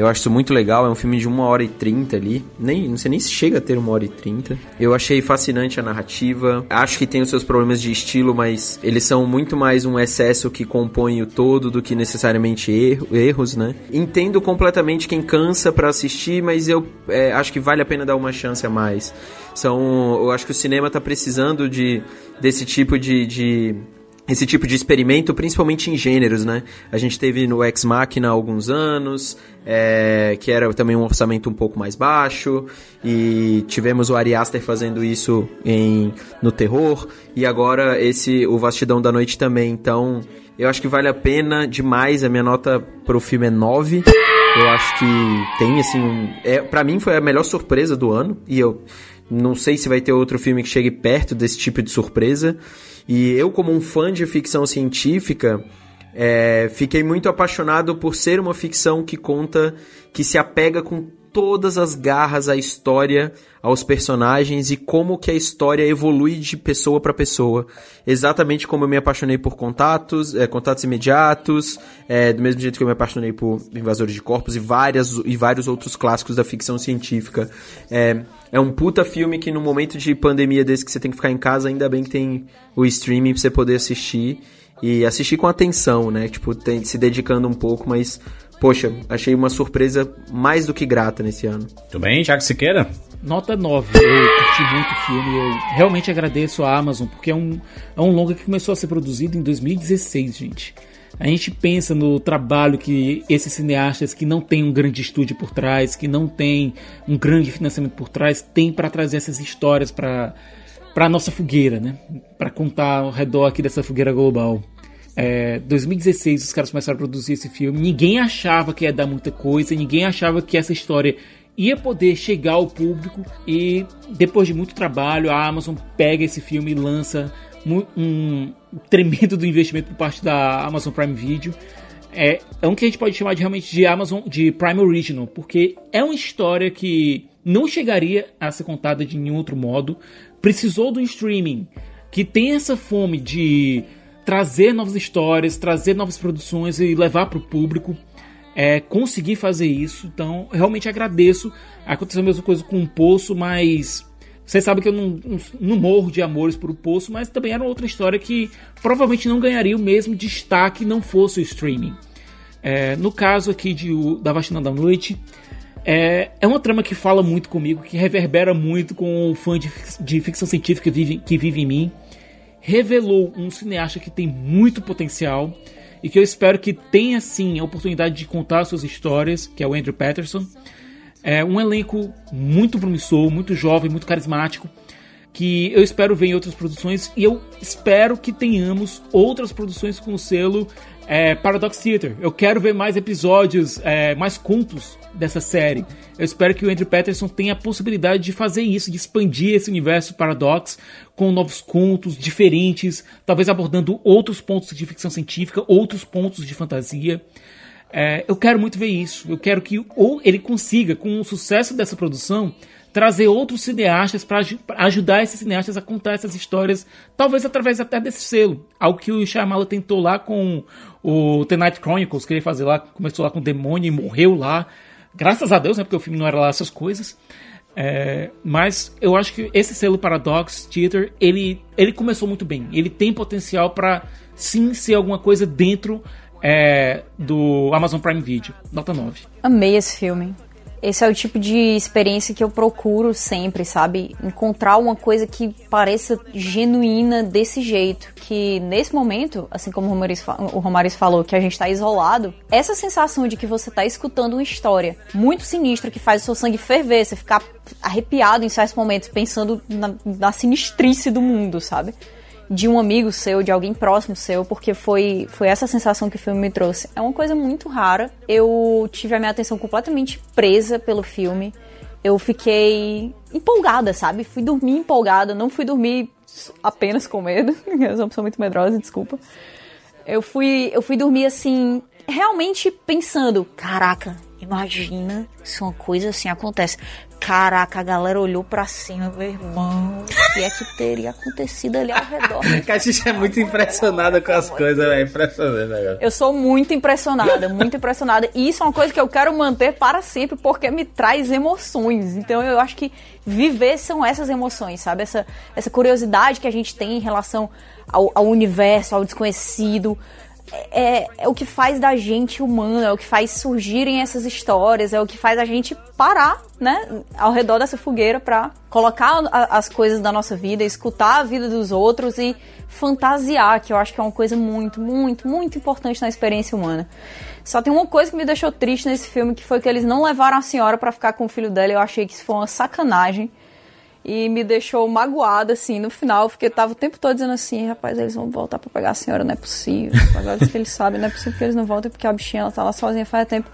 Eu acho isso muito legal, é um filme de uma hora e trinta ali. Nem, não sei nem se chega a ter uma hora e trinta. Eu achei fascinante a narrativa. Acho que tem os seus problemas de estilo, mas eles são muito mais um excesso que compõe o todo do que necessariamente erro, erros, né? Entendo completamente quem cansa para assistir, mas eu é, acho que vale a pena dar uma chance a mais. São, eu acho que o cinema tá precisando de desse tipo de, de esse tipo de experimento, principalmente em gêneros, né? A gente teve no Ex Machina há alguns anos, é, que era também um orçamento um pouco mais baixo, e tivemos o Ari Aster fazendo isso em, no terror, e agora esse o Vastidão da Noite também. Então, eu acho que vale a pena demais. A minha nota pro filme é 9. Eu acho que tem, assim, um, é, para mim foi a melhor surpresa do ano, e eu não sei se vai ter outro filme que chegue perto desse tipo de surpresa. E eu, como um fã de ficção científica, é, fiquei muito apaixonado por ser uma ficção que conta, que se apega com todas as garras à história, aos personagens e como que a história evolui de pessoa para pessoa. Exatamente como eu me apaixonei por contatos, é, contatos imediatos, é, do mesmo jeito que eu me apaixonei por Invasores de Corpos e, várias, e vários outros clássicos da ficção científica. É, é um puta filme que no momento de pandemia desse que você tem que ficar em casa, ainda bem que tem o streaming pra você poder assistir. E assistir com atenção, né? Tipo, tem, se dedicando um pouco, mas, poxa, achei uma surpresa mais do que grata nesse ano. Tudo bem, Thiago Siqueira? Nota 9. Eu curti muito o filme. Eu realmente agradeço a Amazon, porque é um, é um longa que começou a ser produzido em 2016, gente. A gente pensa no trabalho que esses cineastas que não tem um grande estúdio por trás, que não tem um grande financiamento por trás, tem para trazer essas histórias para para nossa fogueira, né? Para contar ao redor aqui dessa fogueira global. É, 2016 os caras começaram a produzir esse filme. Ninguém achava que ia dar muita coisa, ninguém achava que essa história ia poder chegar ao público e depois de muito trabalho a Amazon pega esse filme e lança um tremendo do investimento por parte da Amazon Prime Video. É, é um que a gente pode chamar de realmente de Amazon de Prime Original, porque é uma história que não chegaria a ser contada de nenhum outro modo. Precisou do streaming que tem essa fome de trazer novas histórias, trazer novas produções e levar para o público. É, conseguir fazer isso, então realmente agradeço. Aconteceu a mesma coisa com o Poço, mas você sabe que eu não, não, morro de amores por o Poço, mas também era outra história que provavelmente não ganharia o mesmo destaque não fosse o streaming. É, no caso aqui de, o, da Vacina da Noite, é, é uma trama que fala muito comigo, que reverbera muito com o fã de, de ficção científica que vive, que vive em mim. Revelou um cineasta que tem muito potencial e que eu espero que tenha sim a oportunidade de contar suas histórias, que é o Andrew Patterson. É um elenco muito promissor, muito jovem, muito carismático, que eu espero ver em outras produções e eu espero que tenhamos outras produções com o selo é, Paradox Theater. Eu quero ver mais episódios, é, mais contos dessa série. Eu espero que o Andrew Patterson tenha a possibilidade de fazer isso, de expandir esse universo Paradox com novos contos diferentes, talvez abordando outros pontos de ficção científica, outros pontos de fantasia. É, eu quero muito ver isso. Eu quero que ou ele consiga, com o sucesso dessa produção, trazer outros cineastas para ajudar esses cineastas a contar essas histórias, talvez através até desse selo. Algo que o Shyamala tentou lá com o The Night Chronicles, queria fazer lá, começou lá com o demônio e morreu lá. Graças a Deus, né, porque o filme não era lá essas coisas. É, mas eu acho que esse selo Paradox Theater, ele, ele começou muito bem. Ele tem potencial para sim ser alguma coisa dentro é, do Amazon Prime Video. Nota 9. Amei esse filme. Esse é o tipo de experiência que eu procuro sempre, sabe? Encontrar uma coisa que pareça genuína desse jeito. Que nesse momento, assim como o Romariz falou, que a gente tá isolado, essa sensação de que você tá escutando uma história muito sinistra que faz o seu sangue ferver, você ficar arrepiado em certos momentos pensando na, na sinistrice do mundo, sabe? De um amigo seu, de alguém próximo seu, porque foi, foi essa sensação que o filme me trouxe. É uma coisa muito rara. Eu tive a minha atenção completamente presa pelo filme. Eu fiquei empolgada, sabe? Fui dormir empolgada, não fui dormir apenas com medo. Eu sou uma pessoa muito medrosa, desculpa. Eu fui, eu fui dormir assim, realmente pensando, caraca, imagina se uma coisa assim acontece. Caraca, a galera olhou pra cima, meu irmão. O que é que teria acontecido ali ao redor? Caxixa é muito impressionada com as coisas, é impressionante agora. Eu sou muito impressionada, muito impressionada. E isso é uma coisa que eu quero manter para sempre, porque me traz emoções. Então eu acho que viver são essas emoções, sabe? Essa, essa curiosidade que a gente tem em relação ao, ao universo, ao desconhecido é, é, o que faz da gente humano, é o que faz surgirem essas histórias, é o que faz a gente parar, né, ao redor dessa fogueira para colocar a, as coisas da nossa vida, escutar a vida dos outros e fantasiar, que eu acho que é uma coisa muito, muito, muito importante na experiência humana. Só tem uma coisa que me deixou triste nesse filme, que foi que eles não levaram a senhora para ficar com o filho dela. Eu achei que isso foi uma sacanagem e me deixou magoada, assim, no final, porque eu tava o tempo todo dizendo assim, rapaz, eles vão voltar para pegar a senhora, não é possível. Agora que eles sabem, não é possível que eles não voltem, porque a bichinha, ela tá lá sozinha faz tempo.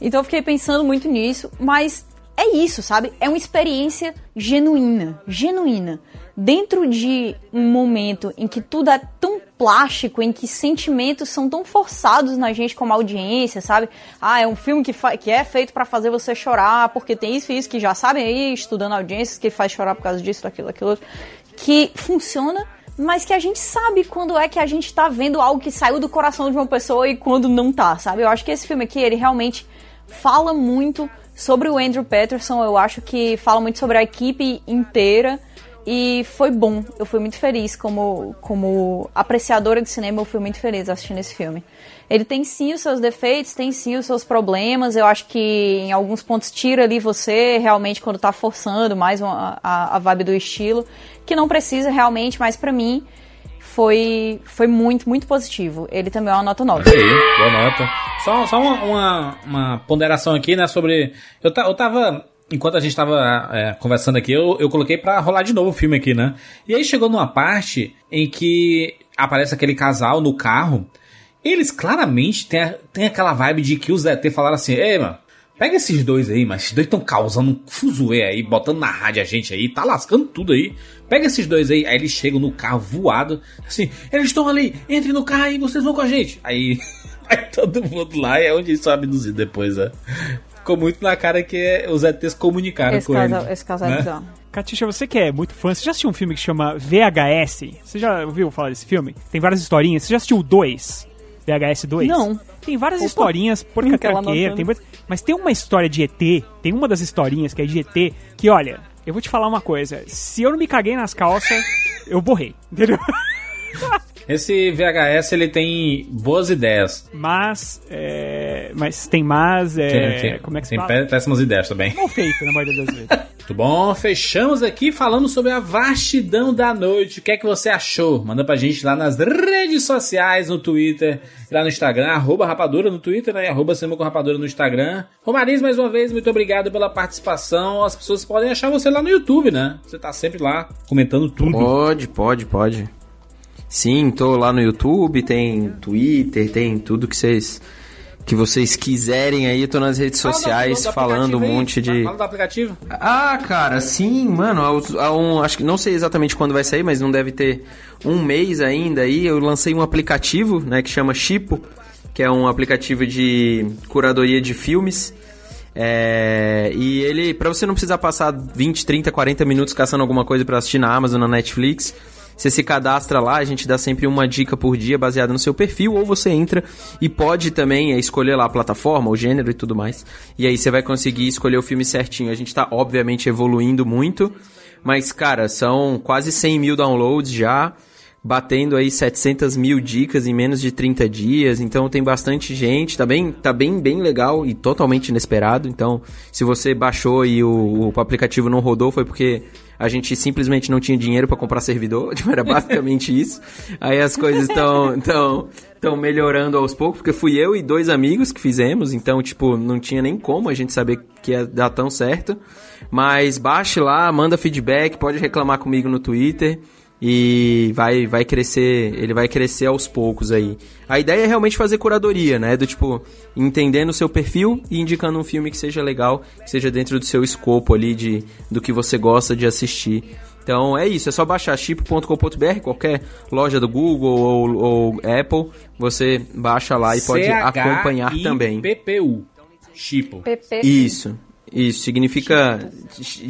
Então eu fiquei pensando muito nisso, mas é isso, sabe? É uma experiência genuína, genuína. Dentro de um momento em que tudo é tão plástico, em que sentimentos são tão forçados na gente como audiência, sabe? Ah, é um filme que, que é feito para fazer você chorar, porque tem isso e isso que já sabem aí, estudando audiências, que faz chorar por causa disso, daquilo, daquilo, que funciona mas que a gente sabe quando é que a gente tá vendo algo que saiu do coração de uma pessoa e quando não tá, sabe? Eu acho que esse filme aqui, ele realmente fala muito sobre o Andrew Patterson, eu acho que fala muito sobre a equipe inteira e foi bom. Eu fui muito feliz como, como apreciadora de cinema, eu fui muito feliz assistindo esse filme. Ele tem sim os seus defeitos, tem sim os seus problemas. Eu acho que em alguns pontos tira ali você realmente quando tá forçando mais uma, a, a vibe do estilo, que não precisa realmente, mas para mim foi, foi muito, muito positivo. Ele também é uma nota 9. Aí, boa nota. Só, só uma, uma, uma ponderação aqui, né, sobre... Eu, eu tava enquanto a gente tava é, conversando aqui, eu, eu coloquei pra rolar de novo o filme aqui, né? E aí chegou numa parte em que aparece aquele casal no carro. Eles claramente têm, têm aquela vibe de que os ET falaram assim: Ei, mano, pega esses dois aí, mas esses dois estão causando um fuzuê aí, botando na rádio a gente aí, tá lascando tudo aí. Pega esses dois aí. Aí eles chegam no carro voado, assim: Eles estão ali, entre no carro e vocês vão com a gente. Aí. Aí todo mundo lá e é onde eles são abduzidos depois, né? ficou muito na cara que os ETs comunicaram esse com casal, ele. Esse casal né? é bizarro. Katisha, você que é muito fã, você já assistiu um filme que chama VHS? Você já ouviu falar desse filme? Tem várias historinhas. Você já assistiu o 2? VHS 2? Não. Tem várias Opa. historinhas por Aquela catraqueira, notando. tem mas tem uma história de ET, tem uma das historinhas que é de ET, que olha, eu vou te falar uma coisa, se eu não me caguei nas calças, eu borrei, entendeu? Esse VHS ele tem boas ideias. Mas, é, mas tem mais, é, Tem, tem, como é que se tem fala? pé- péssimas ideias também. Mal feito, na maioria das vezes. Muito bom, fechamos aqui falando sobre a vastidão da noite. O que é que você achou? Manda pra gente lá nas redes sociais, no Twitter, lá no Instagram, arroba rapadura no Twitter, né? Arroba Cinema com Rapadura no Instagram. Romariz, mais uma vez, muito obrigado pela participação. As pessoas podem achar você lá no YouTube, né? Você tá sempre lá comentando tudo. Pode, pode, pode. Sim, tô lá no YouTube, tem Twitter, tem tudo que vocês que vocês quiserem aí, tô nas redes Fala do- sociais do falando um monte de Fala do aplicativo. Ah, cara, sim, mano. há um, acho que não sei exatamente quando vai sair, mas não deve ter um mês ainda aí. Eu lancei um aplicativo, né, que chama Chipo, que é um aplicativo de curadoria de filmes. É, e ele, pra você não precisar passar 20, 30, 40 minutos caçando alguma coisa pra assistir na Amazon, na Netflix, você se cadastra lá, a gente dá sempre uma dica por dia baseada no seu perfil, ou você entra e pode também é, escolher lá a plataforma, o gênero e tudo mais. E aí você vai conseguir escolher o filme certinho. A gente tá, obviamente, evoluindo muito, mas, cara, são quase 100 mil downloads já, batendo aí 700 mil dicas em menos de 30 dias, então tem bastante gente, tá bem, tá bem, bem legal e totalmente inesperado, então se você baixou e o, o aplicativo não rodou foi porque a gente simplesmente não tinha dinheiro para comprar servidor, tipo, era basicamente isso, aí as coisas estão tão, tão melhorando aos poucos, porque fui eu e dois amigos que fizemos, então, tipo, não tinha nem como a gente saber que ia dar tão certo, mas baixe lá, manda feedback, pode reclamar comigo no Twitter, e vai, vai crescer, ele vai crescer aos poucos aí. A ideia é realmente fazer curadoria, né? Do tipo, entendendo o seu perfil e indicando um filme que seja legal, que seja dentro do seu escopo ali de, do que você gosta de assistir. Então é isso, é só baixar chip.com.br, qualquer loja do Google ou, ou, Apple, você baixa lá e pode acompanhar também. PPU. Chipo. Isso. Isso, significa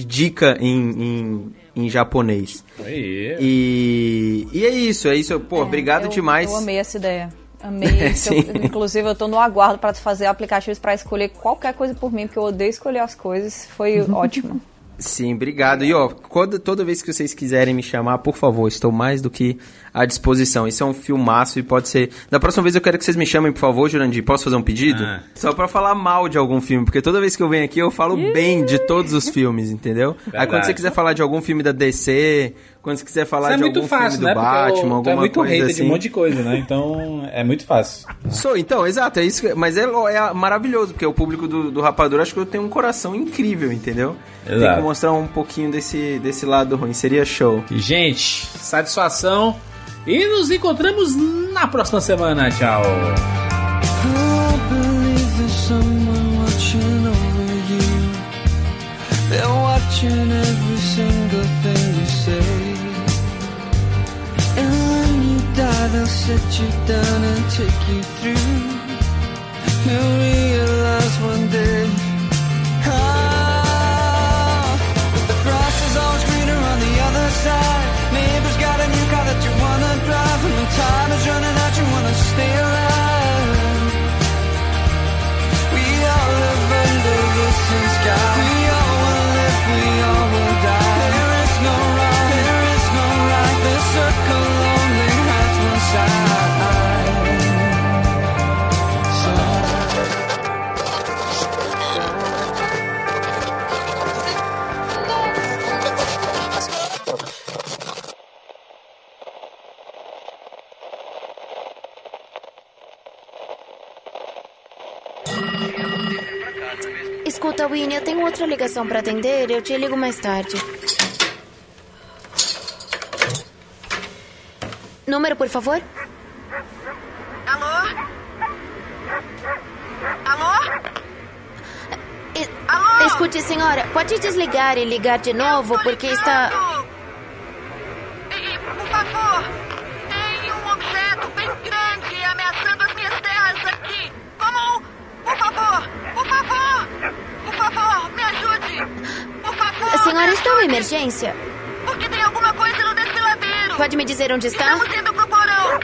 dica em, em, em japonês. Aí. E, e é isso, é isso. Pô, É, obrigado eu, demais. Eu amei essa ideia. Amei. Sim. Eu- inclusive, eu tô no aguardo pra fazer aplicativos pra escolher qualquer coisa por mim, porque eu odeio escolher as coisas. Foi ótimo. Sim, obrigado. E ó, quando, toda vez que vocês quiserem me chamar, por favor, estou mais do que à disposição. Isso é um filmaço e pode ser. Da próxima vez eu quero que vocês me chamem, por favor, Jurandir. Posso fazer um pedido? Ah. Só pra falar mal de algum filme, porque toda vez que eu venho aqui eu falo bem de todos os filmes, entendeu? Aí quando Verdade. você quiser falar de algum filme da DC, quando você quiser falar Isso é de muito algum fácil, filme né? do Porque Batman, alguma é muito coisa hater assim. de um monte de coisa, né? Então é muito fácil. Sou, então, exato, é isso. que- mas é, é maravilhoso, porque o público do, do Rapadura acho que eu tenho um coração incrível, entendeu? Tem Exato. que mostrar um pouquinho desse, desse lado ruim, seria show. Gente, satisfação. E nos encontramos na próxima semana. Tchau. They're watching every single they'll sit you down and take you through. You'll realize one day. Escuta, Winnie, eu tenho outra ligação pra atender. Eu te ligo mais tarde. Número, por favor? Alô? Alô? Escute, senhora, pode desligar e ligar de novo porque está. Senhora, estou em emergência. Porque tem alguma coisa no desfiladeiro. Pode me dizer onde está? Estamos indo pro porão.